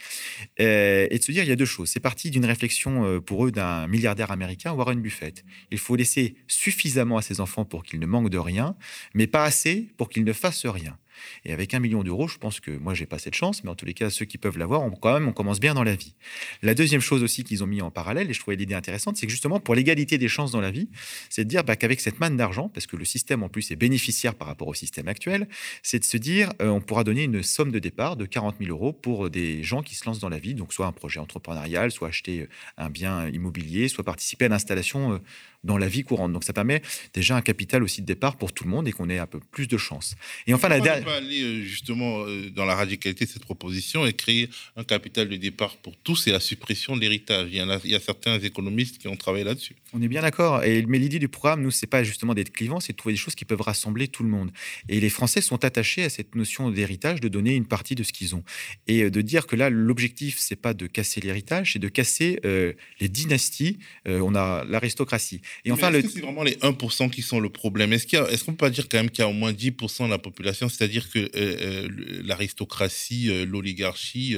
Euh, et de se dire, il y a deux choses. C'est parti d'une réflexion euh, pour eux d'un milliardaire américain, Warren Buffett. Il faut laisser suffisamment à ses enfants pour qu'ils ne manquent de rien, mais pas assez pour qu'ils ne fassent rien. Et avec un million d'euros, je pense que moi, j'ai pas cette chance, mais en tous les cas, ceux qui peuvent l'avoir, on, quand même, on commence bien dans la vie. La deuxième chose aussi qu'ils ont mis en parallèle, et je trouvais l'idée intéressante, c'est que justement, pour l'égalité des chances dans la vie, c'est de dire bah, qu'avec cette manne d'argent, parce que le système en plus est bénéficiaire par rapport au système actuel, c'est de se dire euh, on pourra donner une somme de départ de 40 000 euros pour des gens qui se lancent dans la vie, donc soit un projet entrepreneurial, soit acheter un bien immobilier, soit participer à l'installation euh, dans la vie courante. Donc ça permet déjà un capital aussi de départ pour tout le monde et qu'on ait un peu plus de chance. Et enfin, la dernière. pas aller euh, justement euh, dans la radicalité de cette proposition et créer un capital de départ pour tous et la suppression de l'héritage? Il, y a, il y a certains économistes qui ont travaillé là-dessus. On est bien d'accord. Et mais l'idée du programme, nous, c'est pas justement d'être clivant, c'est de trouver des choses qui peuvent rassembler tout le monde. Et les Français sont attachés à cette notion d'héritage, de donner une partie de ce qu'ils ont et euh, de dire que là, l'objectif, c'est pas de casser l'héritage, c'est de casser les dynasties. on a l'aristocratie. Et enfin, est-ce que c'est vraiment les 1% qui sont le problème? Est-ce qu'on est peut pas dire quand même qu'il y a au moins 10% de la population, c'est-à-dire que euh, euh, l'aristocratie, euh, l'oligarchie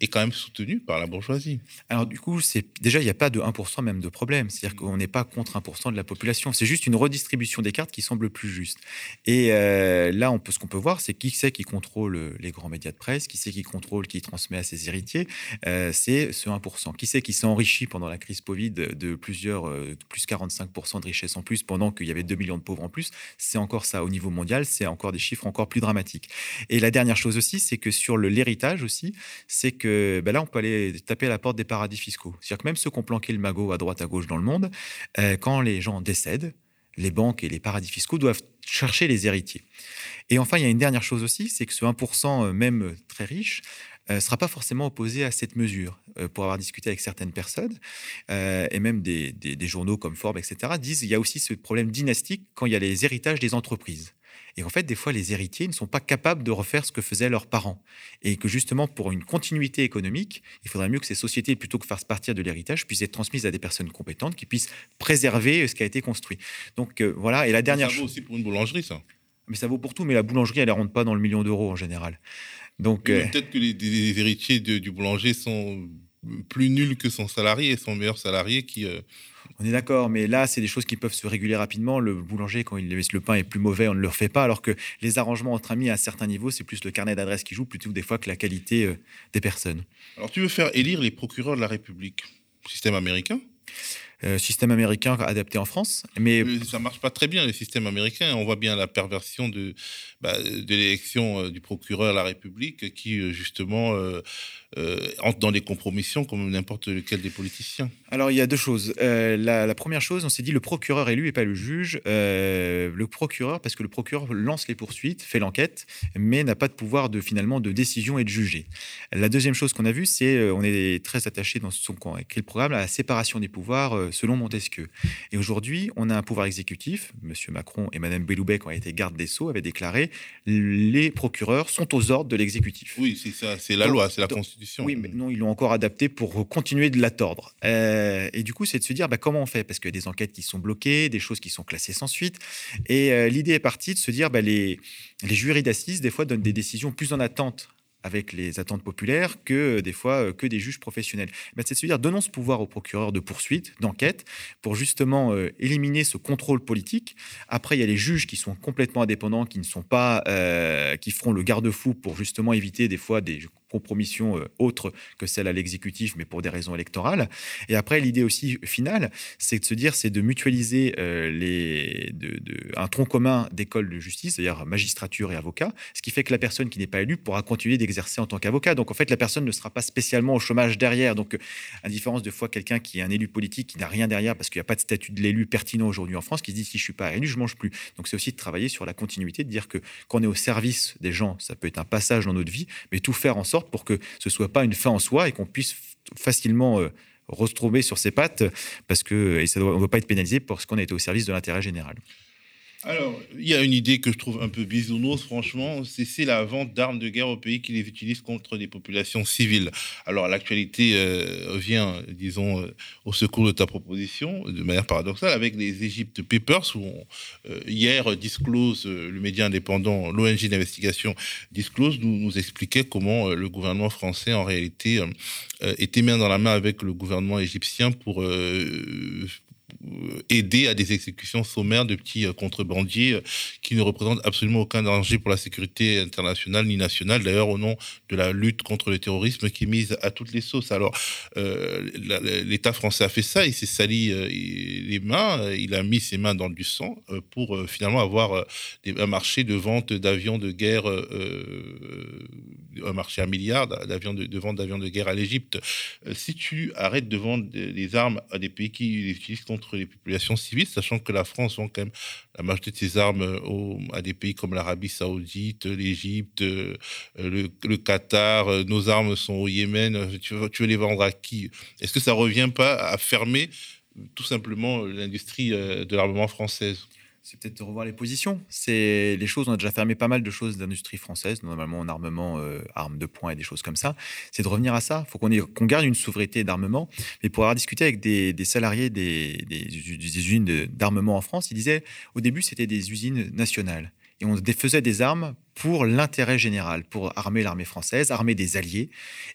est quand même soutenue par la bourgeoisie? Alors du coup, c'est déjà il n'y a pas de 1% même de problème, c'est-à-dire qu'on n'est pas contre 1% de la population, c'est juste une redistribution des cartes qui semble plus juste. Et là, on peut, ce qu'on peut voir, c'est qui c'est qui contrôle les grands médias de presse, qui c'est qui contrôle, qui transmet à ses héritiers, c'est ce 1%. Qui c'est qui s'est enrichi pendant la crise Covid de plusieurs, plus 40 5% de richesse en plus pendant qu'il y avait 2 millions de pauvres en plus, c'est encore ça. Au niveau mondial, c'est encore des chiffres encore plus dramatiques. Et la dernière chose aussi, c'est que sur l'héritage aussi, c'est que ben là, on peut aller taper à la porte des paradis fiscaux. C'est-à-dire que même ceux qui ont planqué le magot à droite, à gauche dans le monde, euh, quand les gens décèdent, les banques et les paradis fiscaux doivent chercher les héritiers. Et enfin, il y a une dernière chose aussi, c'est que ce 1% euh, même très riche, ne euh, sera pas forcément opposé à cette mesure. Euh, pour avoir discuté avec certaines personnes, euh, et même des, journaux comme Forbes, etc., disent qu'il y a aussi ce problème dynastique quand il y a les héritages des entreprises. Et en fait, des fois, les héritiers ne sont pas capables de refaire ce que faisaient leurs parents. Et que justement, pour une continuité économique, il faudrait mieux que ces sociétés, plutôt que faire partir de l'héritage, puissent être transmises à des personnes compétentes qui puissent préserver ce qui a été construit. Donc voilà. Et la dernière chose. Ça vaut aussi pour une boulangerie, ça. Mais ça vaut pour tout. Mais la boulangerie, elle ne rentre pas dans le million d'euros en général. Donc, euh, peut-être que les, héritiers du boulanger sont plus nuls que son salarié et son meilleur salarié qui. Euh, on est d'accord, mais là, c'est des choses qui peuvent se réguler rapidement. Le boulanger, quand il laisse le pain est plus mauvais, on ne le refait pas. Alors que les arrangements entre amis à un certain niveau, c'est plus le carnet d'adresse qui joue plutôt des fois que la qualité euh, des personnes. Alors, tu veux faire élire les procureurs de la République? Système américain? Euh, système américain adapté en France. Mais ça marche pas très bien le système américain. On voit bien la perversion de, bah, de l'élection euh, du procureur de la République qui euh, justement entre dans des compromissions comme n'importe lequel des politiciens. Alors il y a deux choses. La, première chose, on s'est dit le procureur élu et pas le juge. le procureur, parce que le procureur lance les poursuites, fait l'enquête, mais n'a pas de pouvoir de finalement de décision et de juger. La deuxième chose qu'on a vue, c'est on est très attaché dans son écrit le programme à la séparation des pouvoirs selon Montesquieu. Et aujourd'hui, on a un pouvoir exécutif. Monsieur Macron et Madame Belloubet, qui ont été garde des Sceaux, avaient déclaré les procureurs sont aux ordres de l'exécutif. Oui, c'est ça, c'est la loi, c'est la Constitution. Oui, mais non, ils l'ont encore adapté pour continuer de la tordre. Euh, et du coup, c'est de se dire bah, comment on fait? Parce qu'il y a des enquêtes qui sont bloquées, des choses qui sont classées sans suite. Et euh, l'idée est partie de se dire bah, les, les jurys d'assises, des fois, donnent des décisions plus en attente avec les attentes populaires que euh, des fois euh, que des juges professionnels. Ben, c'est de se dire donnons ce pouvoir aux procureurs de poursuite, d'enquête, pour justement euh, éliminer ce contrôle politique. Après, il y a les juges qui sont complètement indépendants, qui ne sont pas, qui feront le garde-fou pour justement éviter des fois des compromission euh, autre que celle à l'exécutif, mais pour des raisons électorales. Et après, l'idée aussi finale, c'est de se dire, c'est de mutualiser euh, les, de, un tronc commun d'école de justice, c'est-à-dire magistrature et avocat, ce qui fait que la personne qui n'est pas élue pourra continuer d'exercer en tant qu'avocat. Donc en fait, la personne ne sera pas spécialement au chômage derrière. Donc à différence de fois quelqu'un qui est un élu politique qui n'a rien derrière parce qu'il n'y a pas de statut de l'élu pertinent aujourd'hui en France, qui se dit si je suis pas élu, je mange plus. Donc c'est aussi de travailler sur la continuité, de dire que quand on est au service des gens, ça peut être un passage dans notre vie, mais tout faire en sorte pour que ce soit pas une fin en soi et qu'on puisse facilement euh, sur ses pattes parce que on ne doit pas être pénalisé parce qu'on a été au service de l'intérêt général. Alors, il y a une idée que je trouve un peu bisounours, franchement, c'est la vente d'armes de guerre aux pays qui les utilisent contre des populations civiles. Alors, l'actualité euh, vient, disons, euh, au secours de ta proposition, de manière paradoxale, avec les Egypte Papers, où euh, hier, disclose, le média indépendant, l'ONG d'investigation Disclose, nous, nous expliquait comment le gouvernement français, en réalité, était main dans la main avec le gouvernement égyptien pour aider à des exécutions sommaires de petits euh, contrebandiers euh, qui ne représentent absolument aucun danger pour la sécurité internationale ni nationale, d'ailleurs au nom de la lutte contre le terrorisme qui est mise à toutes les sauces. Alors, l'État français a fait ça, il s'est sali les mains, il a mis ses mains dans du sang pour finalement avoir un marché de vente d'avions de guerre, un marché à milliards d'avions de, vente d'avions de guerre à l'Égypte. si tu arrêtes de vendre des armes à des pays qui les utilisent contre les populations civiles, sachant que la France vend quand même la majorité de ses armes euh, à des pays comme l'Arabie Saoudite, l'Égypte, euh, le, Qatar. Euh, nos armes sont au Yémen. Tu veux, tu veux les vendre à qui? Est-ce que ça revient pas à fermer tout simplement l'industrie de l'armement française? C'est peut-être revoir les positions. C'est les choses. On a déjà fermé pas mal de choses d'industrie française, normalement en armement, euh, armes de poing et des choses comme ça. C'est de revenir à ça. Il faut qu'on garde une souveraineté d'armement. Mais pour avoir discuté avec des, salariés des, des, usines d'armement en France, ils disaient au début c'était des usines nationales et on faisait des armes pour l'intérêt général, pour armer l'armée française, armer des alliés.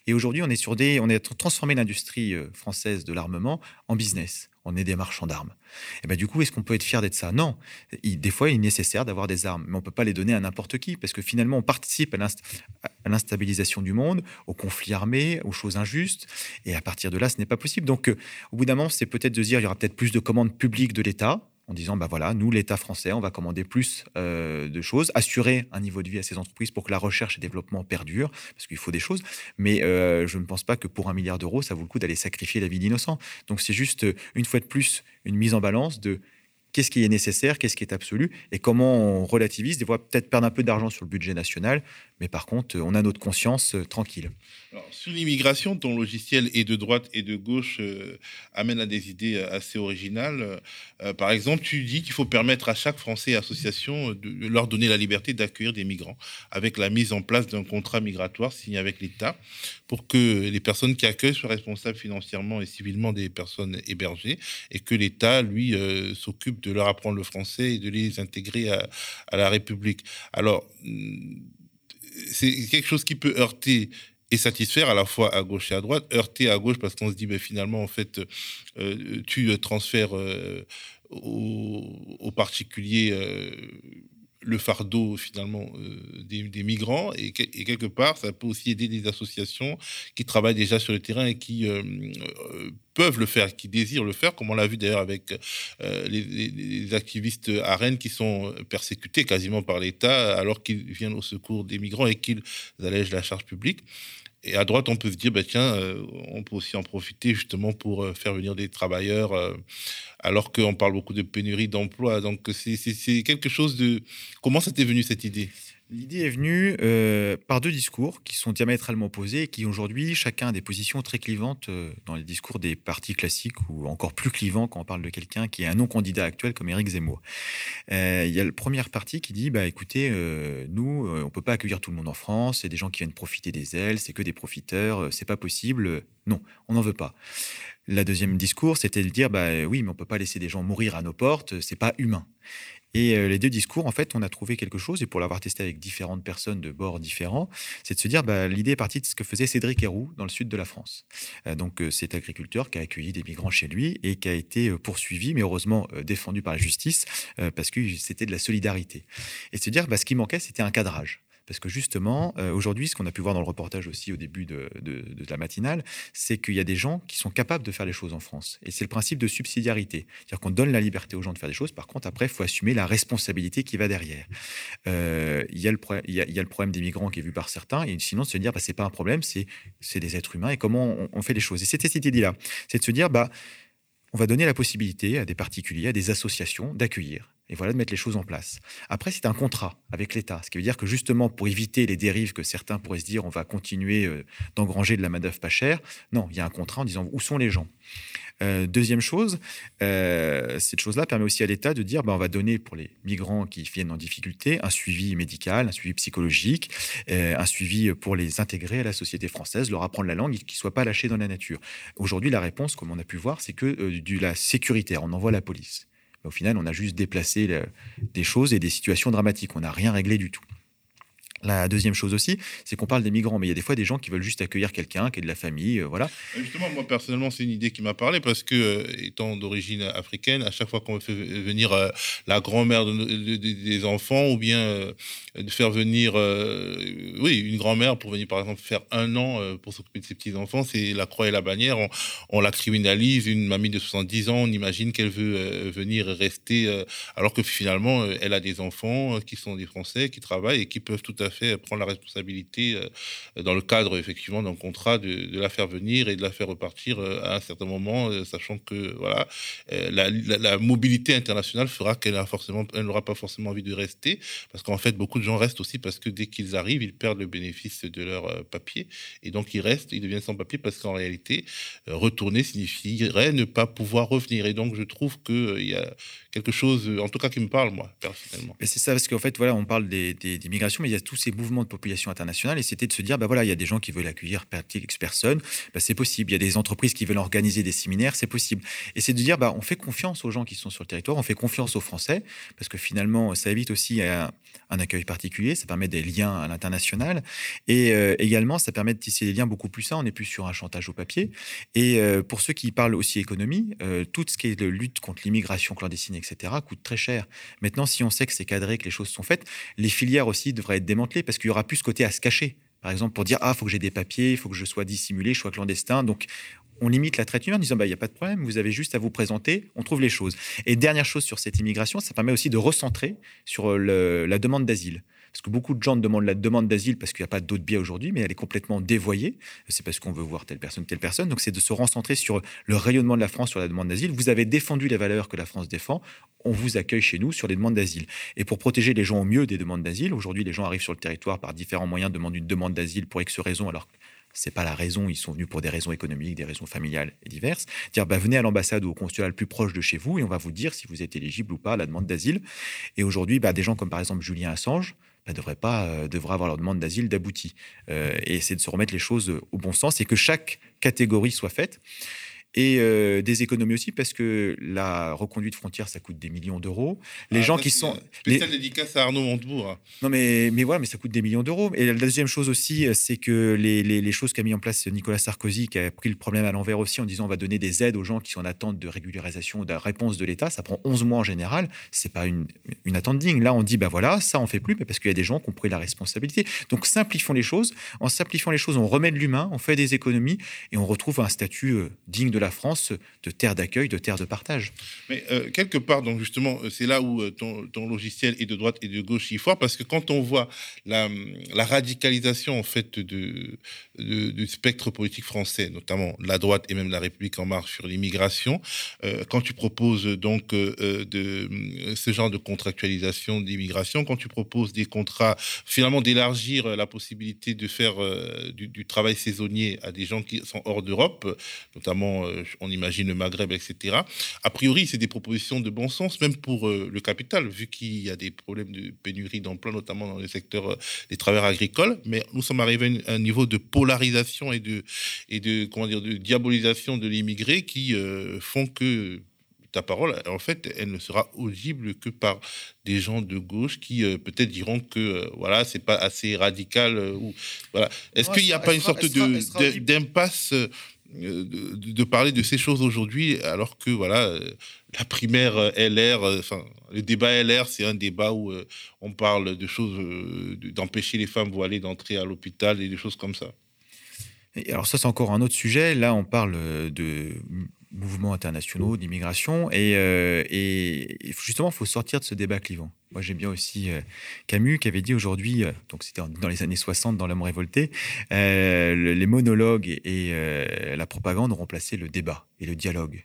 Et aujourd'hui, on est sur des, on a transformé l'industrie euh, française de l'armement en business on est des marchands d'armes. Et ben du coup, est-ce qu'on peut être fier d'être ça? Non. des fois, il est nécessaire d'avoir des armes, mais on peut pas les donner à n'importe qui, parce que finalement, on participe à l'instabilisation du monde, aux conflits armés, aux choses injustes, et à partir de là, ce n'est pas possible. Donc, euh, au bout d'un moment, c'est peut-être de dire, il y aura peut-être plus de commandes publiques de l'État, en disant, bah voilà, nous, l'État français, on va commander plus euh, de choses, assurer un niveau de vie à ces entreprises pour que la recherche et développement perdurent, parce qu'il faut des choses. Mais euh, je ne pense pas que pour un milliard d'euros, ça vaut le coup d'aller sacrifier la vie d'innocents. Donc c'est juste, une fois de plus, une mise en balance de qu'est-ce qui est nécessaire, qu'est-ce qui est absolu, et comment on relativise. Des fois, peut-être perdre un peu d'argent sur le budget national, mais par contre, on a notre conscience euh, tranquille. sur l'immigration, ton logiciel est de droite et de gauche euh, amène à des idées euh, assez originales. par exemple, tu dis qu'il faut permettre à chaque Français et association de leur donner la liberté d'accueillir des migrants avec la mise en place d'un contrat migratoire signé avec l'État pour que les personnes qui accueillent soient responsables financièrement et civilement des personnes hébergées et que l'État, lui, s'occupe de leur apprendre le français et de les intégrer à, à la République. Alors, hmm, c'est quelque chose qui peut heurter et satisfaire à la fois à gauche et à droite. Heurter à gauche parce qu'on se dit, ben, finalement, en fait, euh, tu transfères euh, aux, particuliers euh, le fardeau finalement euh, des, migrants et, quelque part ça peut aussi aider des associations qui travaillent déjà sur le terrain et qui euh, euh, peuvent le faire, qui désirent le faire, comme on l'a vu d'ailleurs avec les, activistes à Rennes qui sont persécutés quasiment par l'État alors qu'ils viennent au secours des migrants et qu'ils allègent la charge publique. Et à droite, on peut se dire, bah, tiens, euh, on peut aussi en profiter justement pour euh, faire venir des travailleurs, euh, alors qu'on parle beaucoup de pénurie d'emploi. Donc, c'est quelque chose de... Comment ça t'est venu cette idée? L'idée est venue euh, par deux discours qui sont diamétralement opposés et qui aujourd'hui chacun a des positions très clivantes euh, dans les discours des partis classiques ou encore plus clivants quand on parle de quelqu'un qui est un non-candidat actuel comme Éric Zemmour. Euh, il y a le premier parti qui dit bah écoutez nous on peut pas accueillir tout le monde en France, c'est des gens qui viennent profiter des ailes, c'est que des profiteurs, c'est pas possible. Non, on n'en veut pas. La deuxième discours, c'était de dire bah oui, mais on peut pas laisser des gens mourir à nos portes, c'est pas humain. Et euh, les deux discours, en fait, on a trouvé quelque chose, et pour l'avoir testé avec différentes personnes de bords différents, c'est de se dire, bah, l'idée est partie de ce que faisait Cédric Héroux dans le sud de la France. Euh, donc, euh, cet agriculteur qui a accueilli des migrants chez lui et qui a été poursuivi, mais heureusement défendu par la justice, parce que c'était de la solidarité. Et se dire, bah, ce qui manquait, c'était un cadrage. Parce que justement, euh, aujourd'hui, ce qu'on a pu voir dans le reportage aussi au début de, la matinale, c'est qu'il y a des gens qui sont capables de faire les choses en France. Et c'est le principe de subsidiarité. C'est-à-dire qu'on donne la liberté aux gens de faire des choses. Par contre, après, il faut assumer la responsabilité qui va derrière. Euh, il, y a le problème des migrants qui est vu par certains. Et sinon, de se dire, bah, c'est pas un problème, c'est des êtres humains et comment on, fait les choses. Et c'était cette idée-là. C'est de se dire, bah, on va donner la possibilité à des particuliers, à des associations d'accueillir et voilà de mettre les choses en place. Après, c'est un contrat avec l'État, ce qui veut dire que justement, pour éviter les dérives que certains pourraient se dire, on va continuer euh, d'engranger de la main-d'œuvre pas chère, non, il y a un contrat en disant où sont les gens? Euh, deuxième chose, euh, cette chose-là permet aussi à l'État de dire ben, on va donner pour les migrants qui viennent en difficulté un suivi médical, un suivi psychologique, un suivi pour les intégrer à la société française, leur apprendre la langue qu'ils ne soient pas lâchés dans la nature. Aujourd'hui, la réponse, comme on a pu voir, c'est que du la sécuritaire, on envoie la police. Au final, on a juste déplacé des choses et des situations dramatiques. On n'a rien réglé du tout. La deuxième chose aussi, c'est qu'on parle des migrants, mais il y a des fois des gens qui veulent juste accueillir quelqu'un, qui est de la famille, euh, voilà. Justement, moi personnellement, c'est une idée qui m'a parlé parce que, euh, étant d'origine africaine, à chaque fois qu'on fait venir euh, la grand-mère des enfants, ou bien de faire venir, oui, une grand-mère pour venir par exemple faire un an pour s'occuper de ses petits enfants, c'est la croix et la bannière. On, la criminalise. Une mamie de 70 ans, on imagine qu'elle veut venir rester, alors que finalement, elle a des enfants qui sont des Français, qui travaillent et qui peuvent tout à fait prendre la responsabilité euh, dans le cadre effectivement d'un contrat de, la faire venir et de la faire repartir euh, à un certain moment, euh, sachant que voilà la, mobilité internationale fera qu'elle forcément, elle n'aura pas forcément envie de rester, parce qu'en fait beaucoup de gens restent aussi parce que dès qu'ils arrivent, ils perdent le bénéfice de leur papier et donc ils restent, ils deviennent sans papier parce qu'en réalité retourner signifierait ne pas pouvoir revenir et donc je trouve que il y a quelque chose, en tout cas qui me parle moi personnellement. C'est ça parce qu'en fait voilà on parle des, des, des migrations, mais il y a ces mouvements de population internationale et c'était de se dire, bah voilà, il y a des gens qui veulent accueillir X personnes, bah c'est possible. Il y a des entreprises qui veulent organiser des séminaires, c'est possible. Et c'est de dire, bah on fait confiance aux gens qui sont sur le territoire, on fait confiance aux Français, parce que finalement, ça évite aussi un, accueil particulier, ça permet des liens à l'international et euh, également, ça permet de tisser des liens beaucoup plus sains. On n'est plus sur un chantage au papier. Et euh, pour ceux qui parlent aussi économie, euh, tout ce qui est de lutte contre l'immigration clandestine, etc., coûte très cher. Maintenant, si on sait que c'est cadré, que les choses sont faites, les filières aussi devraient être démantelées parce qu'il y aura plus ce côté à se cacher. Par exemple, pour dire ah, faut que j'ai des papiers, il faut que je sois dissimulé, je sois clandestin. Donc, on limite la traite humaine en disant bah il y a pas de problème, vous avez juste à vous présenter, on trouve les choses. Et dernière chose sur cette immigration, ça permet aussi de recentrer sur la demande d'asile. Parce que beaucoup de gens demandent la demande d'asile parce qu'il n'y a pas d'autre biais aujourd'hui, mais elle est complètement dévoyée. C'est parce qu'on veut voir telle personne, telle personne. Donc c'est de se recentrer sur le rayonnement de la France sur la demande d'asile. Vous avez défendu les valeurs que la France défend. On vous accueille chez nous sur les demandes d'asile. Et pour protéger les gens au mieux des demandes d'asile, aujourd'hui les gens arrivent sur le territoire par différents moyens, demandent une demande d'asile pour X raisons, alors c'est pas la raison, ils sont venus pour des raisons économiques, des raisons familiales et diverses. Dire, bah, venez à l'ambassade ou au consulat le plus proche de chez vous et on va vous dire si vous êtes éligible ou pas à la demande d'asile. Et aujourd'hui, bah, des gens comme par exemple Julien Assange, bah, devraient pas euh, avoir leur demande d'asile d'abouti. Euh, et c'est de se remettre les choses au bon sens et que chaque catégorie soit faite et euh, des économies aussi parce que la reconduite frontière ça coûte des millions d'euros. Les ah, gens qui sont les dédicace à Arnaud Montebourg. Non mais mais voilà mais ça coûte des millions d'euros. Et la deuxième chose aussi c'est que les, les, les choses qu'a mis en place Nicolas Sarkozy qui a pris le problème à l'envers aussi en disant on va donner des aides aux gens qui sont en attente de régularisation de réponse de l'État, ça prend 11 mois en général, c'est pas une, une attente digne. Là on dit ben voilà, ça on fait plus mais parce qu'il y a des gens qui ont pris la responsabilité. Donc simplifions les choses, en simplifiant les choses, on remet de l'humain, on fait des économies et on retrouve un statut euh, digne de la France de terre d'accueil, de terre de partage. Mais euh, quelque part, donc justement, euh, c'est là où euh, ton, logiciel est de droite et de gauche il fort, parce que quand on voit la, radicalisation en fait du spectre politique français, notamment la droite et même la République en marche sur l'immigration, quand tu proposes donc de ce genre de contractualisation d'immigration, quand tu proposes des contrats, finalement d'élargir la possibilité de faire du, travail saisonnier à des gens qui sont hors d'Europe, notamment on imagine le Maghreb, etc. A priori, c'est des propositions de bon sens, même pour euh, le capital, vu qu'il y a des problèmes de pénurie d'emploi, notamment dans le secteur euh, des travailleurs agricoles. Mais nous sommes arrivés à un niveau de polarisation et de, et de, comment dire, de diabolisation de l'immigré qui euh, font que ta parole, en fait, elle ne sera audible que par des gens de gauche qui peut-être diront que voilà, c'est pas assez radical ou voilà. Est-ce qu'il n'y a pas une sorte de d'impasse euh, de, parler de ces choses aujourd'hui, alors que voilà, euh, la primaire euh, LR, enfin, le débat LR, c'est un débat où on parle de choses, d'empêcher les femmes voilées d'entrer à l'hôpital et des choses comme ça. Et alors ça, c'est encore un autre sujet. Là, on parle de mouvements internationaux, d'immigration, et, et justement, il faut sortir de ce débat clivant. Moi, j'aime bien aussi Camus qui avait dit aujourd'hui, donc c'était dans les années 60 dans L'homme révolté, les monologues et la propagande ont remplacé le débat et le dialogue.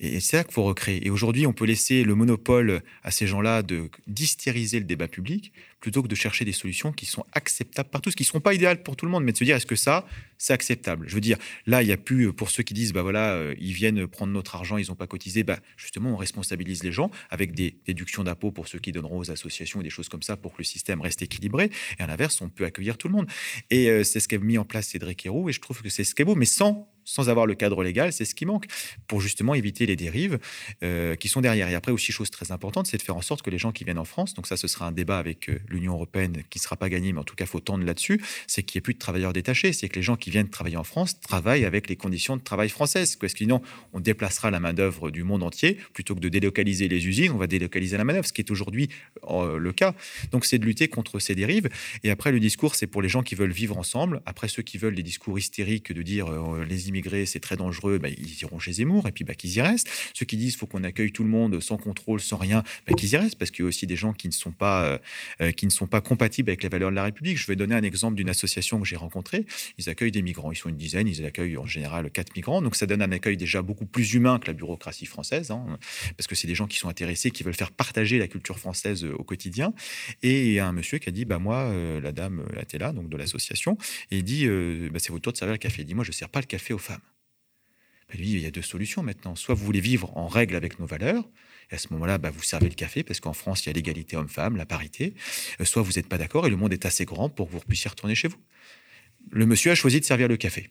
Et c'est ça qu'il faut recréer. Et aujourd'hui, on peut laisser le monopole à ces gens-là de dystériser le débat public plutôt que de chercher des solutions qui sont acceptables par tous, qui ne seront pas idéales pour tout le monde, mais de se dire est-ce que ça, c'est acceptable? Je veux dire, là, il n'y a plus, pour ceux qui disent, bah voilà, euh, ils viennent prendre notre argent, ils n'ont pas cotisé, bah, justement, on responsabilise les gens avec des déductions d'impôts pour ceux qui donneront aux associations et des choses comme ça pour que le système reste équilibré. Et à l'inverse, on peut accueillir tout le monde. Et euh, c'est ce qu'a mis en place Cédric Héroux, et je trouve que c'est ce qui est beau, mais sans sans avoir le cadre légal, c'est ce qui manque pour justement éviter les dérives euh, qui sont derrière. Et après aussi, chose très importante, c'est de faire en sorte que les gens qui viennent en France, donc ça ce sera un débat avec euh, l'Union européenne qui ne sera pas gagné, mais en tout cas, faut tendre là-dessus, c'est qu'il n'y ait plus de travailleurs détachés, c'est que les gens qui viennent travailler en France travaillent avec les conditions de travail françaises. Parce que sinon, on déplacera la main-d'œuvre du monde entier, plutôt que de délocaliser les usines, on va délocaliser la main-d'œuvre, ce qui est aujourd'hui euh, le cas. Donc c'est de lutter contre ces dérives. Et après, le discours, c'est pour les gens qui veulent vivre ensemble. Après, ceux qui veulent les discours hystériques de dire les immigrés, c'est très dangereux, bah, ils iront chez Zemmour et puis bah, qu'ils y restent. Ceux qui disent faut qu'on accueille tout le monde sans contrôle, sans rien, bah, qu'ils y restent parce qu'il y a aussi des gens qui ne sont pas euh, euh, qui ne sont pas compatibles avec les valeurs de la République. Je vais donner un exemple d'une association que j'ai rencontrée. Ils accueillent des migrants. Ils sont une dizaine. Ils accueillent en général quatre migrants. Donc ça donne un accueil déjà beaucoup plus humain que la bureaucratie française, hein, parce que c'est des gens qui sont intéressés, qui veulent faire partager la culture française euh, au quotidien. Et il y a un monsieur qui a dit bah moi, la dame était là, donc de l'association, et il dit bah, c'est votre tour de servir le café. Il dit moi je sers pas le café aux femmes. Bah, lui, il y a deux solutions maintenant. Soit vous voulez vivre en règle avec nos valeurs, et à ce moment-là, bah, vous servez le café, parce qu'en France, il y a l'égalité homme-femme, la parité. Euh, soit vous n'êtes pas d'accord, et le monde est assez grand pour que vous puissiez retourner chez vous. Le monsieur a choisi de servir le café.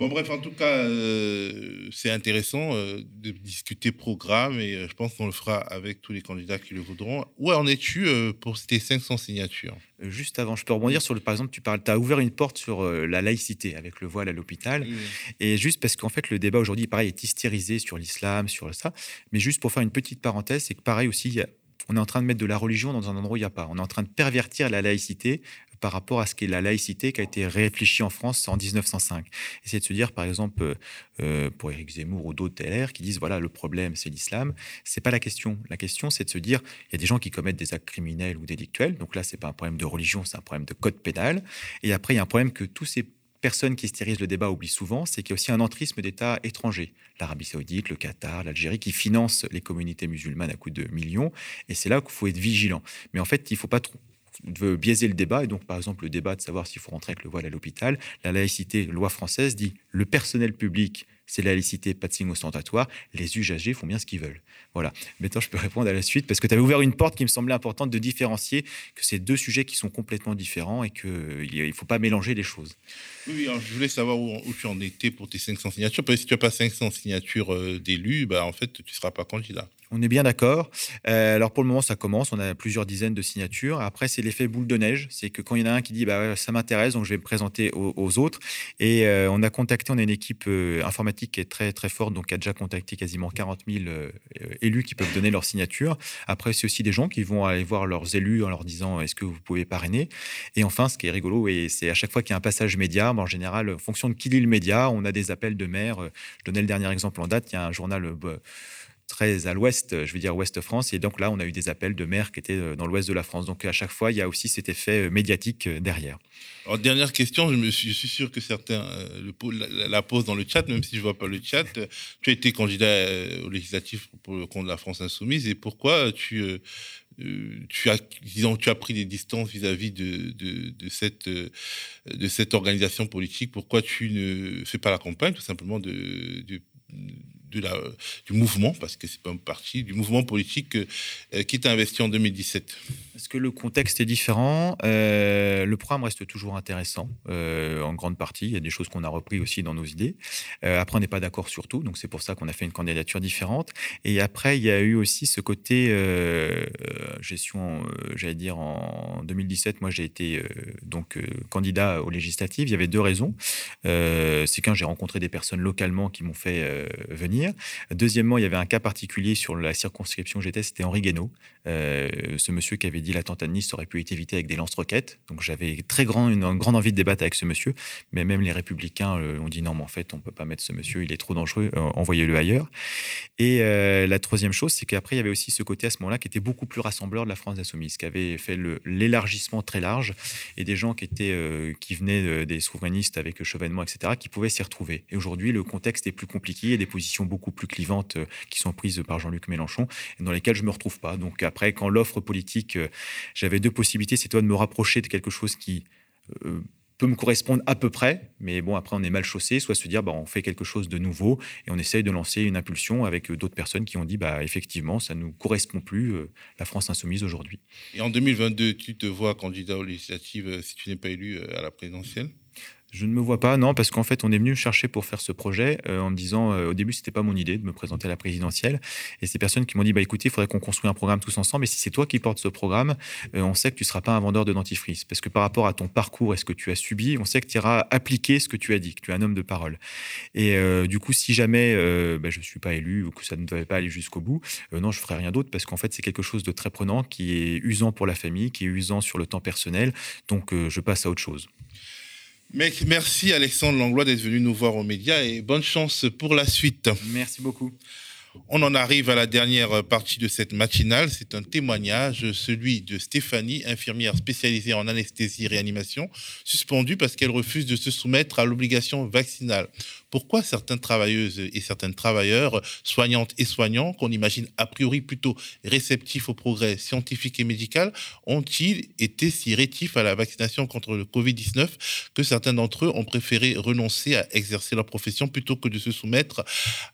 Bon, bref, en tout cas, euh, c'est intéressant euh, de discuter programme et euh, je pense qu'on le fera avec tous les candidats qui le voudront. Où en es-tu pour tes 500 signatures? Juste avant, je peux rebondir sur le. Par exemple, tu parles, as ouvert une porte sur la laïcité avec le voile à l'hôpital. Et juste parce qu'en fait, le débat aujourd'hui, pareil, est hystérisé sur l'islam, sur ça. Mais juste pour faire une petite parenthèse, c'est que pareil aussi, on est en train de mettre de la religion dans un endroit où il n'y a pas. On est en train de pervertir la laïcité par rapport à ce qu'est la laïcité qui a été réfléchie en France en 1905. C'est de se dire, par exemple, euh, euh, pour Éric Zemmour ou d'autres LR qui disent voilà, le problème, c'est l'islam. C'est pas la question. La question, c'est de se dire il y a des gens qui commettent des actes criminels ou délictuels. Donc là, c'est pas un problème de religion, c'est un problème de code pénal. Et après, il y a un problème que tous ces personnes qui stérisent le débat oublient souvent, c'est qu'il y a aussi un entrisme d'États étrangers. L'Arabie saoudite, le Qatar, l'Algérie, qui financent les communautés musulmanes à coût de millions. Et c'est là qu'il faut être vigilant. Mais en fait, il ne faut pas trop veut biaiser le débat. Et donc, par exemple, le débat de savoir s'il faut rentrer avec le voile à l'hôpital, la laïcité, loi française dit le personnel public c'est la laïcité, pas de signe ostentatoire. Les usagers font bien ce qu'ils veulent. Voilà. Maintenant, je peux répondre à la suite parce que tu avais ouvert une porte qui me semblait importante de différencier que c'est deux sujets qui sont complètement différents et qu'il ne faut pas mélanger les choses. Oui, je voulais savoir où, tu en étais pour tes 500 signatures. Parce que si tu n'as pas 500 signatures euh, d'élus, bah, en fait, tu ne seras pas candidat. On est bien d'accord. Euh, alors pour le moment, ça commence. On a plusieurs dizaines de signatures. Après, c'est l'effet boule de neige. C'est que quand il y en a un qui dit bah, ça m'intéresse, donc je vais me présenter aux, autres. Et euh, on a contacté, on a une équipe informatique qui est très très forte, donc qui a déjà contacté quasiment 40 000 élus qui peuvent donner leur signature. Après, c'est aussi des gens qui vont aller voir leurs élus en leur disant est-ce que vous pouvez parrainer? Et enfin, ce qui est rigolo, et c'est à chaque fois qu'il y a un passage média, en général, en fonction de qui lit le média, on a des appels de maires. Je donnais le dernier exemple en date. Il y a un journal euh, très à l'ouest, je veux dire ouest France. Et donc là, on a eu des appels de maires qui étaient euh, dans l'ouest de la France. Donc à chaque fois, il y a aussi cet effet euh, médiatique derrière. Alors, dernière question, je, me suis, sûr que certains la, posent dans le chat, même si je ne vois pas le chat. Tu as été candidat au législatif pour le compte de la France Insoumise. Et pourquoi tu, tu, as, disons, tu as pris des distances vis-à-vis de, de, cette, de cette organisation politique? Pourquoi tu ne fais pas la campagne, tout simplement, de, de du mouvement, parce que c'est pas un parti, du mouvement politique euh, qui t'a investi en 2017 Est-ce que le contexte est différent? Euh, Le programme reste toujours intéressant, euh, en grande partie. Il y a des choses qu'on a repris aussi dans nos idées. après, on n'est pas d'accord sur tout, donc c'est pour ça qu'on a fait une candidature différente. Et après, il y a eu aussi ce côté gestion, j'allais dire, en 2017, moi, j'ai été donc candidat aux législatives. Il y avait deux raisons. c'est qu'un, j'ai rencontré des personnes localement qui m'ont fait venir. Deuxièmement, il y avait un cas particulier sur la circonscription que j'étais, c'était Henri Guénaud, ce monsieur qui avait dit l'attentat de Nice aurait pu être évité avec des lance-roquettes. Donc j'avais très grand, une, grande envie de débattre avec ce monsieur, mais même les républicains ont dit non, mais en fait, on peut pas mettre ce monsieur, il est trop dangereux, envoyez-le ailleurs. Et la troisième chose, c'est qu'après, il y avait aussi ce côté à ce moment-là qui était beaucoup plus rassembleur de la France insoumise, qui avait fait l'élargissement très large et des gens qui, étaient, euh, qui venaient des souverainistes avec Chevènement, etc., qui pouvaient s'y retrouver. Et aujourd'hui, le contexte est plus compliqué, il y a des positions beaucoup plus clivantes euh, qui sont prises par Jean-Luc Mélenchon, dans lesquelles je me retrouve pas. Donc après, quand l'offre politique, euh, j'avais deux possibilités, c'est toi de me rapprocher de quelque chose qui peut me correspondre à peu près, mais bon, après, on est mal chaussé, soit se dire, bah, on fait quelque chose de nouveau et on essaye de lancer une impulsion avec euh, d'autres personnes qui ont dit, bah, effectivement, ça ne nous correspond plus, euh, la France insoumise aujourd'hui. Et en 2022, tu te vois candidat aux législatives euh, si tu n'es pas élu à la présidentielle? Je ne me vois pas, non, parce qu'en fait, on est venu chercher pour faire ce projet euh, en me disant, euh, au début, c'était pas mon idée de me présenter à la présidentielle. Et ces personnes qui m'ont dit, bah écoutez, il faudrait qu'on construise un programme tous ensemble. Et si c'est toi qui portes ce programme, euh, on sait que tu seras pas un vendeur de dentifrice, parce que par rapport à ton parcours et ce que tu as subi, on sait que tu iras appliquer ce que tu as dit, que tu es un homme de parole. Et du coup, si jamais bah, je suis pas élu ou que ça ne devait pas aller jusqu'au bout, non, je ferai rien d'autre, parce qu'en fait, c'est quelque chose de très prenant, qui est usant pour la famille, qui est usant sur le temps personnel. Donc, je passe à autre chose. Merci Alexandre Langlois d'être venu nous voir aux médias et bonne chance pour la suite. Merci beaucoup. On en arrive à la dernière partie de cette matinale. C'est un témoignage, celui de Stéphanie, infirmière spécialisée en anesthésie et réanimation, suspendue parce qu'elle refuse de se soumettre à l'obligation vaccinale. Pourquoi certaines travailleuses et certains travailleurs, soignantes et soignants, qu'on imagine a priori plutôt réceptifs au progrès scientifique et médical, ont-ils été si rétifs à la vaccination contre le Covid-19 que certains d'entre eux ont préféré renoncer à exercer leur profession plutôt que de se soumettre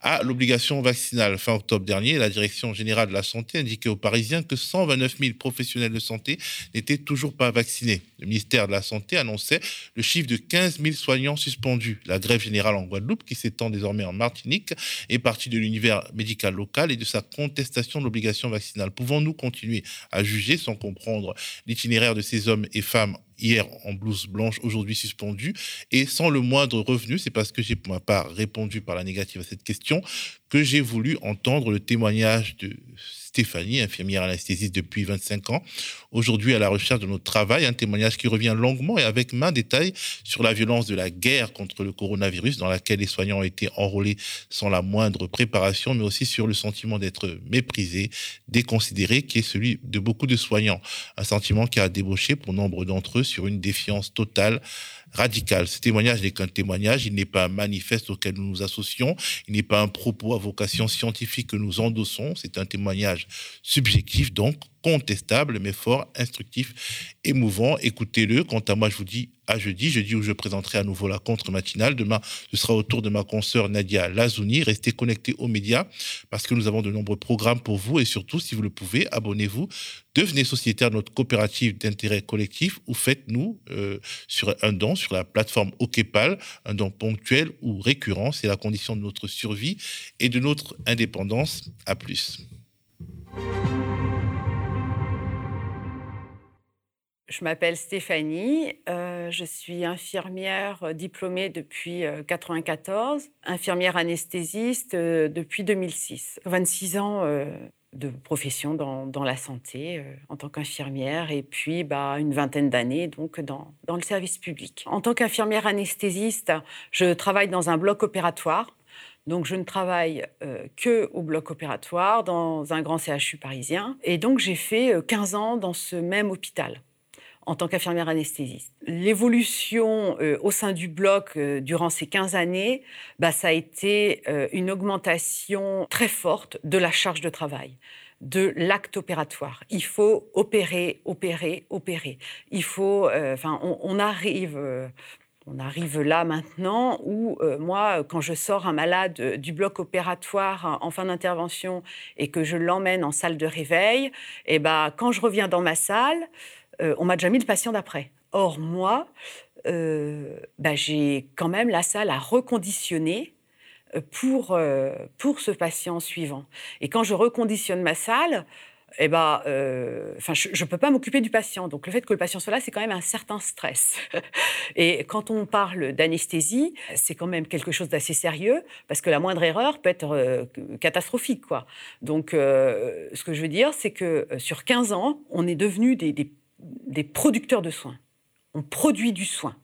à l'obligation vaccinale? Fin octobre dernier, la Direction générale de la santé indiquait aux Parisiens que 129 000 professionnels de santé n'étaient toujours pas vaccinés. Le ministère de la Santé annonçait le chiffre de 15 000 soignants suspendus. La grève générale en Guadeloupe qui s'étend désormais en Martinique, est partie de l'univers médical local et de sa contestation de l'obligation vaccinale. Pouvons-nous continuer à juger sans comprendre l'itinéraire de ces hommes et femmes hier en blouse blanche, aujourd'hui suspendus, et sans le moindre revenu, c'est parce que j'ai pour ma part répondu par la négative à cette question, que j'ai voulu entendre le témoignage de Stéphanie, infirmière anesthésiste depuis 25 ans, aujourd'hui à la recherche de notre travail, un témoignage qui revient longuement et avec main détail sur la violence de la guerre contre le coronavirus dans laquelle les soignants ont été enrôlés sans la moindre préparation, mais aussi sur le sentiment d'être méprisés, déconsidérés, qui est celui de beaucoup de soignants. Un sentiment qui a débauché pour nombre d'entre eux sur une défiance totale radical. Ce témoignage n'est qu'un témoignage, il n'est pas un manifeste auquel nous nous associons, il n'est pas un propos à vocation scientifique que nous endossons, c'est un témoignage subjectif, donc contestable, mais fort instructif, émouvant. Écoutez-le. Quant à moi, je vous dis à jeudi, jeudi où je présenterai à nouveau la contre matinale. Demain, ce sera au tour de ma consoeur Nadia Lazouni. Restez connectés aux médias parce que nous avons de nombreux programmes pour vous et surtout, si vous le pouvez, abonnez-vous. Devenez sociétaire de notre coopérative d'intérêt collectif ou faites-nous euh, sur un don sur la plateforme OKPAL, un don ponctuel ou récurrent. C'est la condition de notre survie et de notre indépendance. À plus. Je m'appelle Stéphanie, euh, je suis infirmière euh, diplômée depuis 1994, euh, infirmière anesthésiste depuis 2006. 26 ans de profession dans, la santé en tant qu'infirmière et puis bah, une vingtaine d'années donc dans, le service public. En tant qu'infirmière anesthésiste, je travaille dans un bloc opératoire. Donc je ne travaille que au bloc opératoire dans un grand CHU parisien. Et donc j'ai fait 15 ans dans ce même hôpital en tant qu'infirmière anesthésiste. L'évolution euh, au sein du bloc euh, durant ces 15 années, bah, ça a été euh, une augmentation très forte de la charge de travail de l'acte opératoire. Il faut opérer, opérer, opérer. Il faut, enfin, on, arrive, on arrive là maintenant où moi, quand je sors un malade du bloc opératoire en fin d'intervention et que je l'emmène en salle de réveil, et eh ben, quand je reviens dans ma salle, euh, on m'a déjà mis le patient d'après. Or, moi, euh, bah, j'ai quand même la salle à reconditionner euh, pour, pour ce patient suivant. Et quand je reconditionne ma salle, eh ben, je ne peux pas m'occuper du patient. Donc, le fait que le patient soit là, c'est quand même un certain stress. Et quand on parle d'anesthésie, c'est quand même quelque chose d'assez sérieux, parce que la moindre erreur peut être catastrophique. Quoi. Donc, ce que je veux dire, c'est que sur 15 ans, on est devenu des producteurs de soins. On produit du soin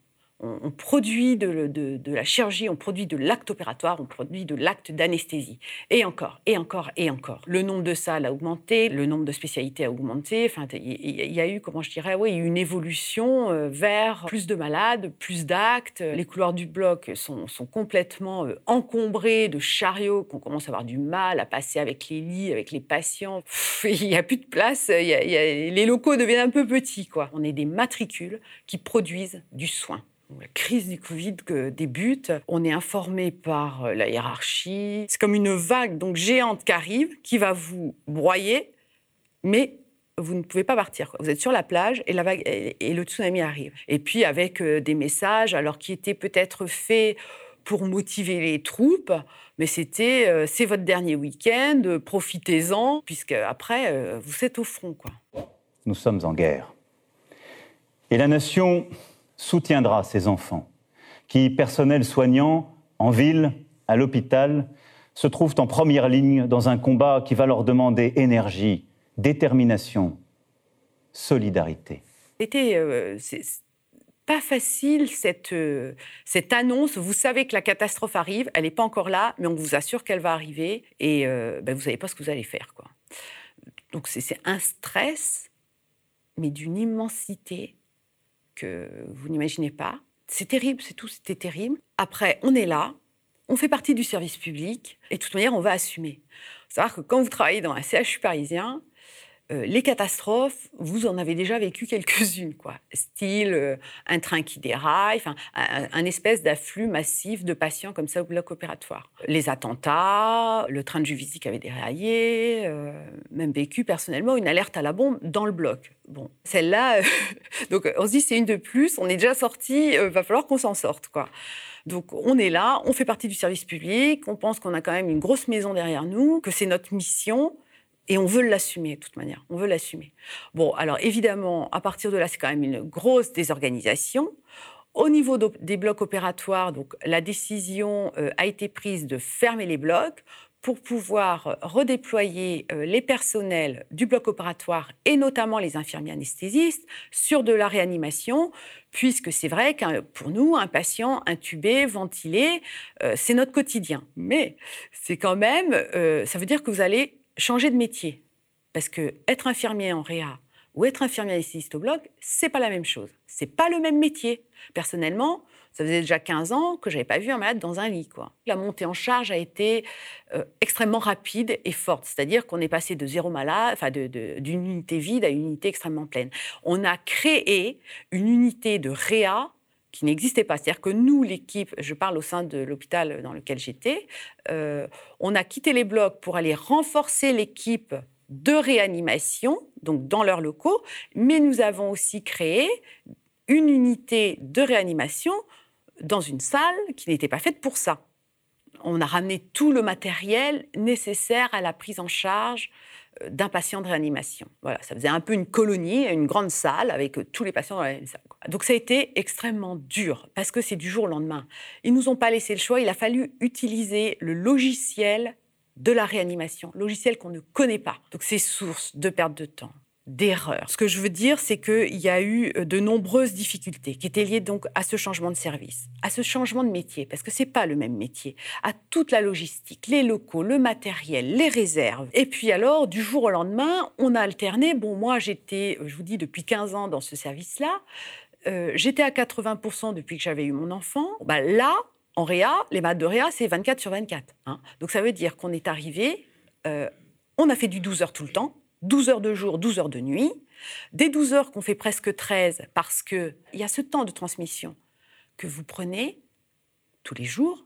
on, produit de, la chirurgie, on produit de l'acte opératoire, on produit de l'acte d'anesthésie. Et encore, et encore, et encore. Le nombre de salles a augmenté, le nombre de spécialités a augmenté. Enfin, il y, a eu, comment je dirais, oui, une évolution euh, vers plus de malades, plus d'actes. Les couloirs du bloc sont, complètement euh, encombrés de chariots qu'on commence à avoir du mal à passer avec les lits, avec les patients. Il n'y a plus de place, les locaux deviennent un peu petits. On est des matricules qui produisent du soin la crise du Covid débute, on est informé par euh, la hiérarchie. C'est comme une vague donc géante qui arrive, qui va vous broyer, mais vous ne pouvez pas partir. Vous êtes sur la plage et la vague et le tsunami arrive. Et puis avec euh, des messages, alors qui étaient peut-être faits pour motiver les troupes, mais c'était euh, c'est votre dernier week-end, profitez-en, puisque après vous êtes au front. Nous sommes en guerre. Et la nation soutiendra ces enfants qui, personnel soignant, en ville, à l'hôpital, se trouvent en première ligne dans un combat qui va leur demander énergie, détermination, solidarité. C'était euh, pas facile cette, euh, cette annonce. Vous savez que la catastrophe arrive, elle n'est pas encore là, mais on vous assure qu'elle va arriver et euh, ben, vous ne savez pas ce que vous allez faire. Quoi. Donc c'est un stress, mais d'une immensité que vous n'imaginez pas. C'est terrible, c'est tout, c'était terrible. Après, on est là, on fait partie du service public, et de toute manière, on va assumer. Savoir que quand vous travaillez dans un CHU parisien, euh, les catastrophes, vous en avez déjà vécu quelques-unes, quoi. Style euh, un train qui déraille, un, espèce d'afflux massif de patients comme ça au bloc opératoire. Les attentats, le train de Juvisy qui avait déraillé, euh, même vécu personnellement une alerte à la bombe dans le bloc. Bon, celle-là, donc on se dit c'est une de plus, on est déjà sorti, va falloir qu'on s'en sorte, quoi. Donc on est là, on fait partie du service public, on pense qu'on a quand même une grosse maison derrière nous, que c'est notre mission et on veut l'assumer de toute manière. On veut l'assumer. Bon, alors évidemment, à partir de là, c'est quand même une grosse désorganisation. Au niveau des blocs opératoires, donc la décision euh, a été prise de fermer les blocs pour pouvoir redéployer euh, les personnels du bloc opératoire et notamment les infirmiers anesthésistes sur de la réanimation, puisque c'est vrai que pour nous, un patient intubé, ventilé, euh, c'est notre quotidien. Mais c'est quand même, ça veut dire que vous allez changer de métier. Parce que être infirmier en réa ou être infirmier anesthésiste au bloc, c'est pas la même chose. C'est pas le même métier. Personnellement, ça faisait déjà 15 ans que j'avais pas vu un malade dans un lit. La montée en charge a été euh, extrêmement rapide et forte. C'est-à-dire qu'on est passé de zéro malade, enfin d'une unité vide à une unité extrêmement pleine. On a créé une unité de réa qui n'existait pas. C'est-à-dire que nous, l'équipe, je parle au sein de l'hôpital dans lequel j'étais, euh, on a quitté les blocs pour aller renforcer l'équipe de réanimation, donc dans leurs locaux, mais nous avons aussi créé une unité de réanimation dans une salle qui n'était pas faite pour ça. On a ramené tout le matériel nécessaire à la prise en charge euh, d'un patient de réanimation. Voilà, ça faisait un peu une colonie, une grande salle avec tous les patients dans la même salle. Donc ça a été extrêmement dur parce que c'est du jour au lendemain. Ils nous ont pas laissé le choix. Il a fallu utiliser le logiciel de la réanimation, logiciel qu'on ne connaît pas. Donc c'est source de perte de temps, d'erreur. Ce que je veux dire, c'est qu'il y a eu euh, de nombreuses difficultés qui étaient liées donc à ce changement de service, à ce changement de métier, parce que c'est pas le même métier, à toute la logistique, les locaux, le matériel, les réserves. Et puis alors, du jour au lendemain, on a alterné. Bon, moi, j'étais, je vous dis, depuis 15 ans dans ce service-là. Euh, j'étais à 80% depuis que j'avais eu mon enfant. Bah, là, en réa, les maths de réa, c'est 24 sur 24. Hein. Donc ça veut dire qu'on est arrivé, euh, on a fait du 12 heures tout le temps, 12 heures de jour, 12 heures de nuit. Des 12 heures qu'on fait presque 13 parce qu'il y a ce temps de transmission que vous prenez tous les jours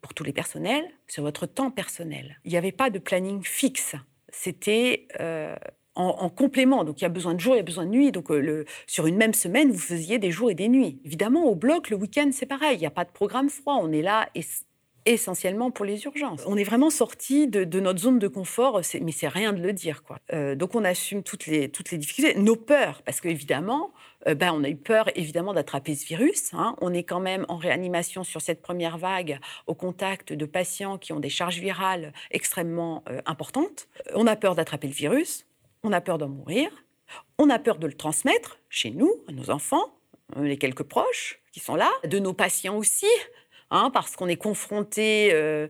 pour tous les personnels sur votre temps personnel. Il n'y avait pas de planning fixe. C'était euh, en, complément. Donc il y a besoin de jour, il y a besoin de nuit. Donc euh, sur une même semaine, vous faisiez des jours et des nuits. Évidemment, au bloc, le week-end, c'est pareil. Il n'y a pas de programme froid. On est là essentiellement pour les urgences. On est vraiment sorti de, notre zone de confort, mais c'est rien de le dire. Euh, donc on assume toutes les, difficultés, nos peurs, parce qu'évidemment, euh, ben, on a eu peur évidemment d'attraper ce virus. Hein. On est quand même en réanimation sur cette première vague au contact de patients qui ont des charges virales extrêmement importantes. On a peur d'attraper le virus, on a peur d'en mourir, on a peur de le transmettre chez nous, à nos enfants, les quelques proches qui sont là, de nos patients aussi. Hein, parce qu'on est confronté euh,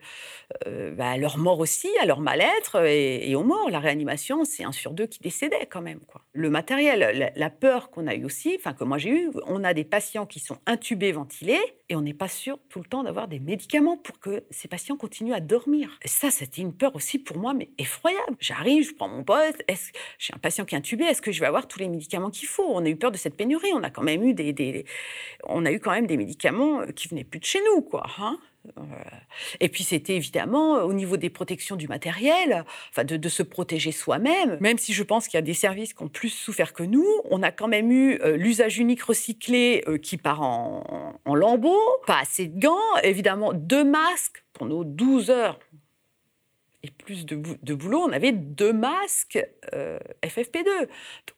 euh, bah, à leur mort aussi, à leur mal-être et, aux morts. La réanimation, c'est un sur deux qui décédait quand même. Le matériel, la, peur qu'on a eu aussi, enfin que moi j'ai eu, on a des patients qui sont intubés, ventilés, et on n'est pas sûr tout le temps d'avoir des médicaments pour que ces patients continuent à dormir. Et ça, c'était une peur aussi pour moi, mais effroyable. J'arrive, je prends mon poste, j'ai un patient qui est intubé, est-ce que je vais avoir tous les médicaments qu'il faut? On a eu peur de cette pénurie. On a quand même eu des, des on a eu quand même des médicaments qui venaient plus de chez nous. Hein? Euh, et puis c'était évidemment au niveau des protections du matériel, enfin de, se protéger soi-même. Même si je pense qu'il y a des services qui ont plus souffert que nous, on a quand même eu euh, l'usage unique recyclé euh, qui part en, lambeaux, pas assez de gants, évidemment deux masques pour nos 12 heures et plus de, de, boulot, on avait deux masques FFP2. Donc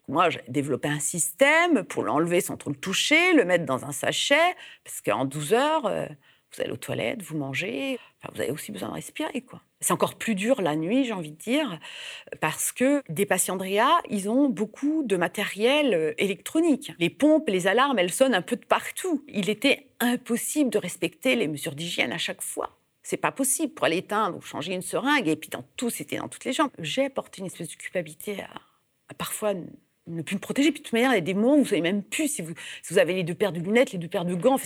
moi, j'ai développé un système pour l'enlever sans trop le toucher, le mettre dans un sachet, parce qu'en 12 heures, vous allez aux toilettes, vous mangez, vous avez aussi besoin de respirer. quoi. C'est encore plus dur la nuit, j'ai envie de dire, parce que des patients de RIA, ils ont beaucoup de matériel euh, électronique. Les pompes, les alarmes, elles sonnent un peu de partout. Il était impossible de respecter les mesures d'hygiène à chaque fois. C'est pas possible pour aller éteindre ou changer une seringue, et puis dans tout, c'était dans toutes les jambes. J'ai porté une espèce de culpabilité à, parfois ne plus me protéger. Puis de toute manière, il y a des moments où vous savez même plus si vous avez les deux paires de lunettes, les deux paires de gants.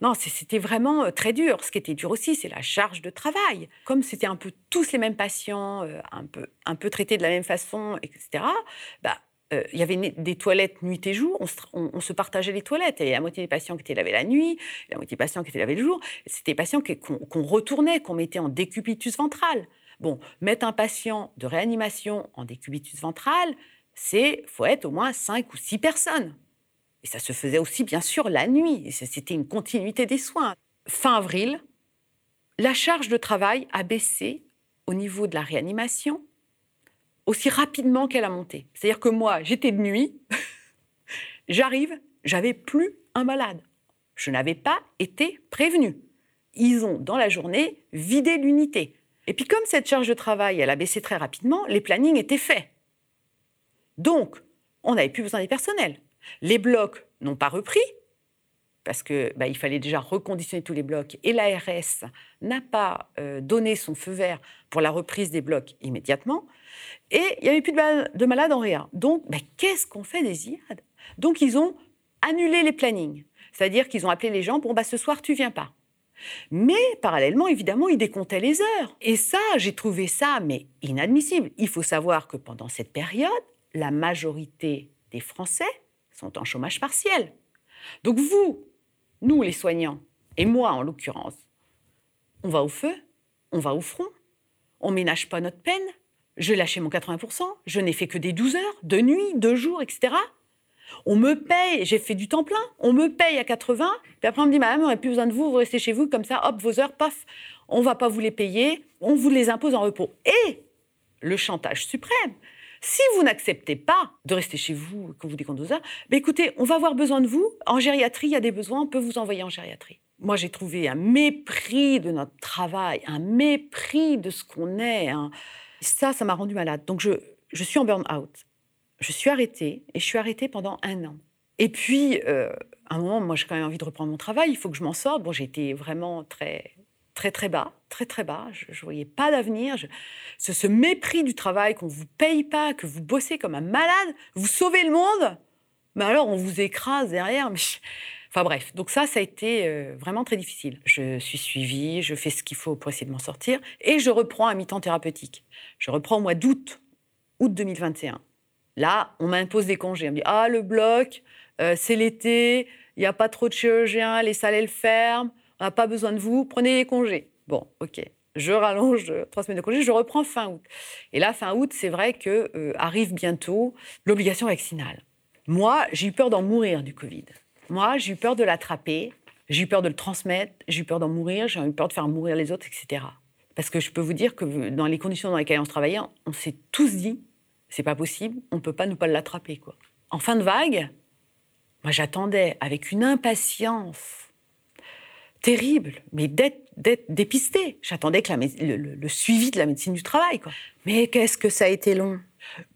Non, c'était vraiment euh, très dur. Ce qui était dur aussi, c'est la charge de travail. Comme c'était un peu tous les mêmes patients, euh, un, peu, un peu traités de la même façon, etc., bah, euh, il y avait des toilettes nuit et jour, on se, partageait les toilettes. Il y a la moitié des patients qui étaient lavés la nuit, la moitié des patients qui étaient lavés le jour. C'était des patients qu'on retournait, qu'on mettait en décubitus ventral. Bon, mettre un patient de réanimation en décubitus ventral, c'est faut être au moins 5 ou 6 personnes. Et ça se faisait aussi, bien sûr, la nuit. C'était une continuité des soins. Fin avril, la charge de travail a baissé au niveau de la réanimation aussi rapidement qu'elle a monté. C'est-à-dire que moi, j'étais de nuit, j'arrive, j'avais plus un malade. Je n'avais pas été prévenu. Ils ont, dans la journée, vidé l'unité. Et puis comme cette charge de travail, elle a baissé très rapidement, les plannings étaient faits. Donc, on n'avait plus besoin des personnels. Les blocs n'ont pas repris parce qu'il bah, fallait déjà reconditionner tous les blocs et l'ARS n'a pas euh, donné son feu vert pour la reprise des blocs immédiatement. Et il n'y avait plus de, malades en réa. Donc, bah, qu'est-ce qu'on fait des IAD Donc, ils ont annulé les plannings. C'est-à-dire qu'ils ont appelé les gens, bon, bah, ce soir, tu viens pas. Mais parallèlement, évidemment, ils décomptaient les heures. Et ça, j'ai trouvé ça, mais inadmissible. Il faut savoir que pendant cette période, la majorité des Français sont en chômage partiel. Donc vous, nous les soignants, et moi en l'occurrence, on va au feu, on va au front, on ménage pas notre peine, je lâchais mon 80%, je n'ai fait que des 12 heures, de nuit, de jour, etc. On me paye, j'ai fait du temps plein, on me paye à 80, puis après on me dit, madame, on n'a plus besoin de vous, vous restez chez vous, comme ça, hop, vos heures, paf, on va pas vous les payer, on vous les impose en repos. Et le chantage suprême, si vous n'acceptez pas de rester chez vous quand vous décomptez heures, ben écoutez, on va avoir besoin de vous. En gériatrie, il y a des besoins, on peut vous envoyer en gériatrie. Moi, j'ai trouvé un mépris de notre travail, un mépris de ce qu'on est. Hein. Ça, ça m'a rendu malade. Donc, je, je suis en burn-out. Je suis arrêtée et je suis arrêtée pendant un an. Et puis, euh, à un moment, moi, j'ai quand même envie de reprendre mon travail. Il faut que je m'en sorte. Bon, j'étais vraiment très très très bas, très très bas. Je ne voyais pas d'avenir. Ce, ce, mépris du travail, qu'on ne vous paye pas, que vous bossez comme un malade, vous sauvez le monde, mais alors on vous écrase derrière. Enfin bref, donc ça, ça a été euh, vraiment très difficile. Je suis suivie, je fais ce qu'il faut pour essayer de m'en sortir, et je reprends un mi-temps thérapeutique. Je reprends au mois d'août, août 2021. Là, on m'impose des congés. On me dit Ah, le bloc, euh, c'est l'été, il n'y a pas trop de chirurgiens, les salles, elles ferment on n'a pas besoin de vous, prenez les congés. Bon, ok. Je rallonge trois semaines de congés, je reprends fin août. Et là, fin août, c'est vrai que euh, arrive bientôt l'obligation vaccinale. Moi, j'ai eu peur d'en mourir du Covid. Moi, j'ai eu peur de l'attraper. J'ai eu peur de le transmettre, j'ai eu peur d'en mourir, j'ai eu peur de faire mourir les autres, etc. Parce que je peux vous dire que dans les conditions dans lesquelles on se travaillait, on s'est tous dit, c'est pas possible, on peut pas nous pas l'attraper, quoi. En fin de vague, moi j'attendais avec une impatience terrible, mais d'être dépistée. J'attendais que la, le, le, suivi de la médecine du travail, quoi. Mais qu'est-ce que ça a été long?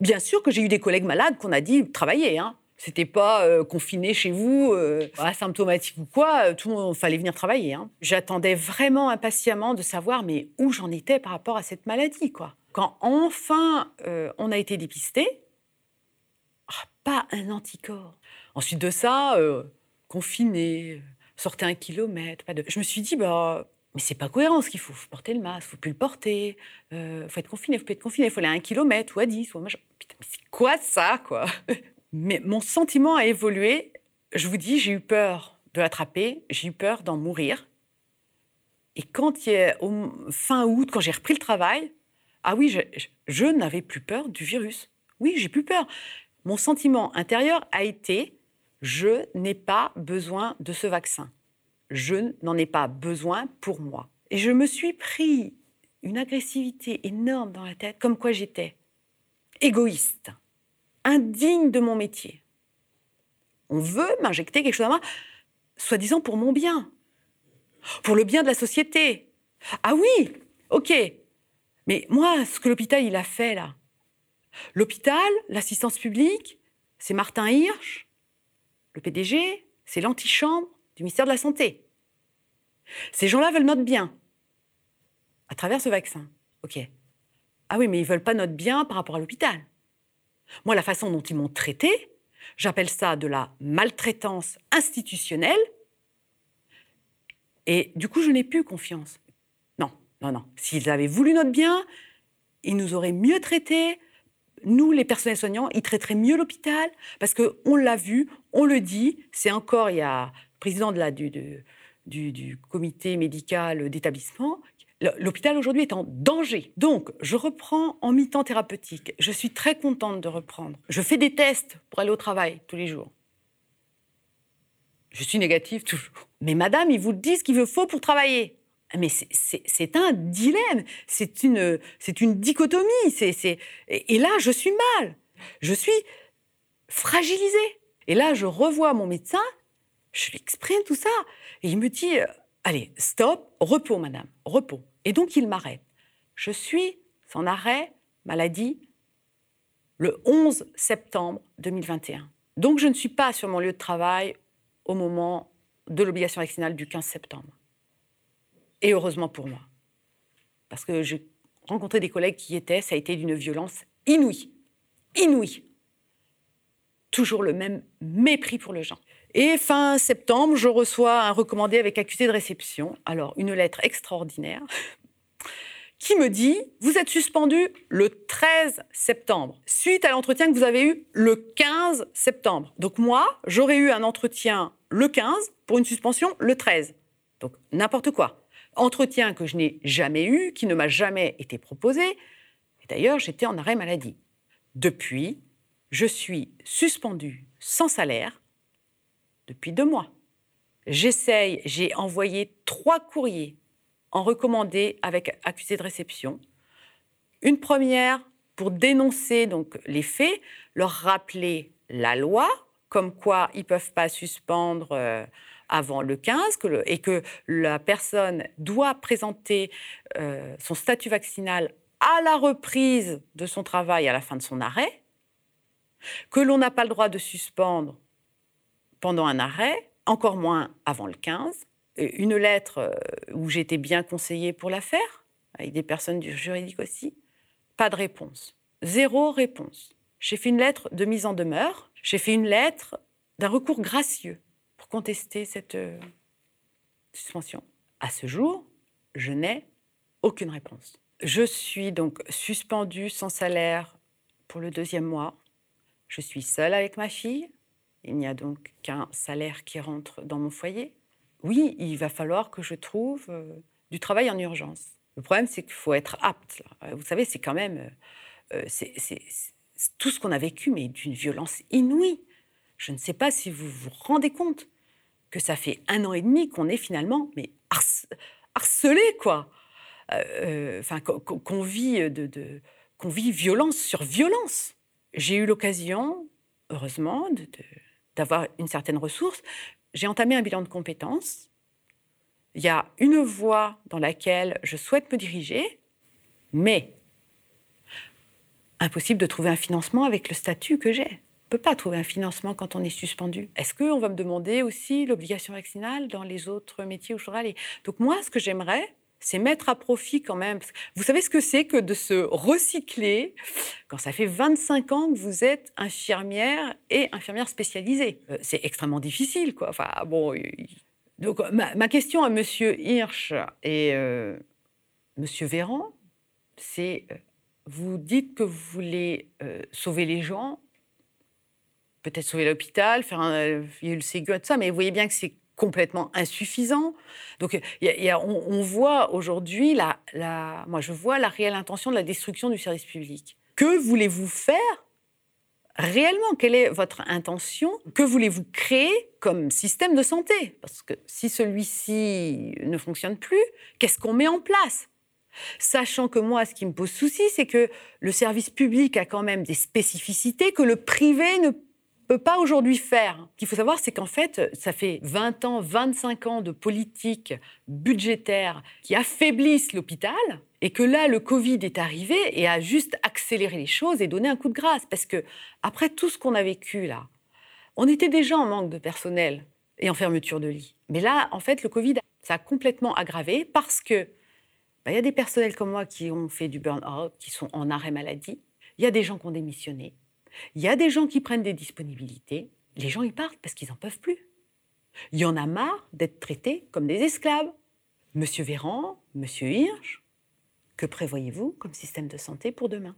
Bien sûr que j'ai eu des collègues malades qu'on a dit travailler, hein. C'était pas euh, confiné chez vous, euh, asymptomatique ou quoi, euh, tout le monde fallait venir travailler. Hein. J'attendais vraiment impatiemment de savoir mais où j'en étais par rapport à cette maladie, quoi. Quand enfin on a été dépisté, ah, pas un anticorps. Ensuite de ça, confiné, sortez un kilomètre, pas. Je me suis dit bah mais c'est pas cohérent ce qu'il faut. faut porter le masque, faut plus le porter, euh, faut être confiné, faut plus être confiné, faut aller à un kilomètre ou à 10 ou à Putain, mais c'est quoi ça, quoi? Mais mon sentiment a évolué. Je vous dis, j'ai eu peur de l'attraper, j'ai eu peur d'en mourir. Et quand il est au fin août, quand j'ai repris le travail, ah oui, je n'avais plus peur du virus. Oui, j'ai plus peur. Mon sentiment intérieur a été je n'ai pas besoin de ce vaccin. Je n'en ai pas besoin pour moi. Et je me suis pris une agressivité énorme dans la tête, comme quoi j'étais égoïste, indigne de mon métier. On veut m'injecter quelque chose à moi, soi-disant pour mon bien, pour le bien de la société. Ah oui, ok. Mais moi, ce que l'hôpital il a fait là, l'hôpital, l'assistance publique, c'est Martin Hirsch, le PDG, c'est l'antichambre du ministère de la Santé. Ces gens-là veulent notre bien à travers ce vaccin. Ok. Ah oui, mais ils veulent pas notre bien par rapport à l'hôpital. Moi, la façon dont ils m'ont traité, j'appelle ça de la maltraitance institutionnelle. Et du coup, je n'ai plus confiance. Non, non, non. S'ils avaient voulu notre bien, ils nous auraient mieux traités. Nous, les personnels soignants, ils traiteraient mieux l'hôpital. Parce qu'on l'a vu, on le dit. C'est encore, il y a le président de la, du, du, comité médical d'établissement L'hôpital aujourd'hui est en danger. Donc, je reprends en mi-temps thérapeutique. Je suis très contente de reprendre. Je fais des tests pour aller au travail tous les jours. Je suis négative toujours. Mais madame, ils vous disent qu'il veut faux pour travailler. Mais c'est un dilemme, c'est une, une dichotomie. Et là, je suis mal. Je suis fragilisée. Et là, je revois mon médecin, je lui exprime tout ça. Et il me dit, euh, allez, stop, repos, madame, repos. Et donc il m'arrête. Je suis en arrêt maladie le 11 septembre 2021. Donc je ne suis pas sur mon lieu de travail au moment de l'obligation vaccinale du 15 septembre. Et heureusement pour moi. Parce que j'ai rencontré des collègues qui y étaient, ça a été d'une violence inouïe. Inouïe. Toujours le même mépris pour le gens. Et fin septembre, je reçois un recommandé avec accusé de réception. Alors, une lettre extraordinaire qui me dit Vous êtes suspendu le 13 septembre, suite à l'entretien que vous avez eu le 15 septembre. Donc, moi, j'aurais eu un entretien le 15 pour une suspension le 13. Donc, n'importe quoi. Entretien que je n'ai jamais eu, qui ne m'a jamais été proposé. D'ailleurs, j'étais en arrêt maladie. Depuis, je suis suspendu sans salaire depuis deux mois. J'essaye, j'ai envoyé trois courriers en recommandé avec accusé de réception. Une première pour dénoncer donc les faits, leur rappeler la loi, comme quoi ils ne peuvent pas suspendre euh, avant le 15 et que la personne doit présenter euh, son statut vaccinal à la reprise de son travail à la fin de son arrêt, que l'on n'a pas le droit de suspendre pendant un arrêt, encore moins avant le 15. Une lettre euh, où j'étais bien conseillée pour la faire, avec des personnes du juridique aussi. Pas de réponse. Zéro réponse. J'ai fait une lettre de mise en demeure. J'ai fait une lettre d'un recours gracieux pour contester cette euh, suspension. À ce jour, je n'ai aucune réponse. Je suis donc suspendue sans salaire pour le deuxième mois. Je suis seule avec ma fille. Il n'y a donc qu'un salaire qui rentre dans mon foyer. Oui, il va falloir que je trouve euh, du travail en urgence. Le problème, c'est qu'il faut être apte. Vous savez, c'est quand même euh, euh, tout ce qu'on a vécu, mais d'une violence inouïe. Je ne sais pas si vous vous rendez compte que ça fait un an et demi qu'on est finalement mais harcelé, quoi. Euh, enfin, qu'on vit, de, qu'on vit violence sur violence. J'ai eu l'occasion, heureusement, d'avoir une certaine ressource. J'ai entamé un bilan de compétences. Il y a une voie dans laquelle je souhaite me diriger, mais impossible de trouver un financement avec le statut que j'ai. On ne peut pas trouver un financement quand on est suspendu. Est-ce qu'on va me demander aussi l'obligation vaccinale dans les autres métiers où je aller Donc moi, ce que j'aimerais, c'est mettre à profit quand même. Vous savez ce que c'est que de se recycler quand ça fait 25 ans que vous êtes infirmière et infirmière spécialisée? Euh, C'est extrêmement difficile, quoi. Enfin, bon. Donc, ma, question à Monsieur Hirsch et euh, Monsieur Véran, c'est euh, vous dites que vous voulez euh, sauver les gens, peut-être sauver l'hôpital, faire un, le Ségur, tout ça, mais vous voyez bien que c'est complètement insuffisant. Donc, on, voit aujourd'hui, moi je vois la réelle intention de la destruction du service public. Que voulez-vous faire réellement? Quelle est votre intention? Que voulez-vous créer comme système de santé? Parce que si celui-ci ne fonctionne plus, qu'est-ce qu'on met en place? Sachant que moi, ce qui me pose souci, c'est que le service public a quand même des spécificités que le privé ne peut pas aujourd'hui faire. Ce qu'il faut savoir, c'est qu'en fait, ça fait 20 ans, 25 ans de politique budgétaire qui affaiblissent l'hôpital, et que là, le Covid est arrivé et a juste accéléré les choses et donné un coup de grâce. Parce que, après tout ce qu'on a vécu là, on était déjà en manque de personnel et en fermeture de lits. Mais là, en fait, le Covid, ça a complètement aggravé parce que bah, il y a des personnels comme moi qui ont fait du burn-out, qui sont en arrêt maladie. Il y a des gens qui ont démissionné. Il y a des gens qui prennent des disponibilités. Les gens, ils partent parce qu'ils n'en peuvent plus. Il y en a marre d'être traités comme des esclaves. Monsieur Véran, Monsieur Hirsch, que prévoyez-vous comme système de santé pour demain?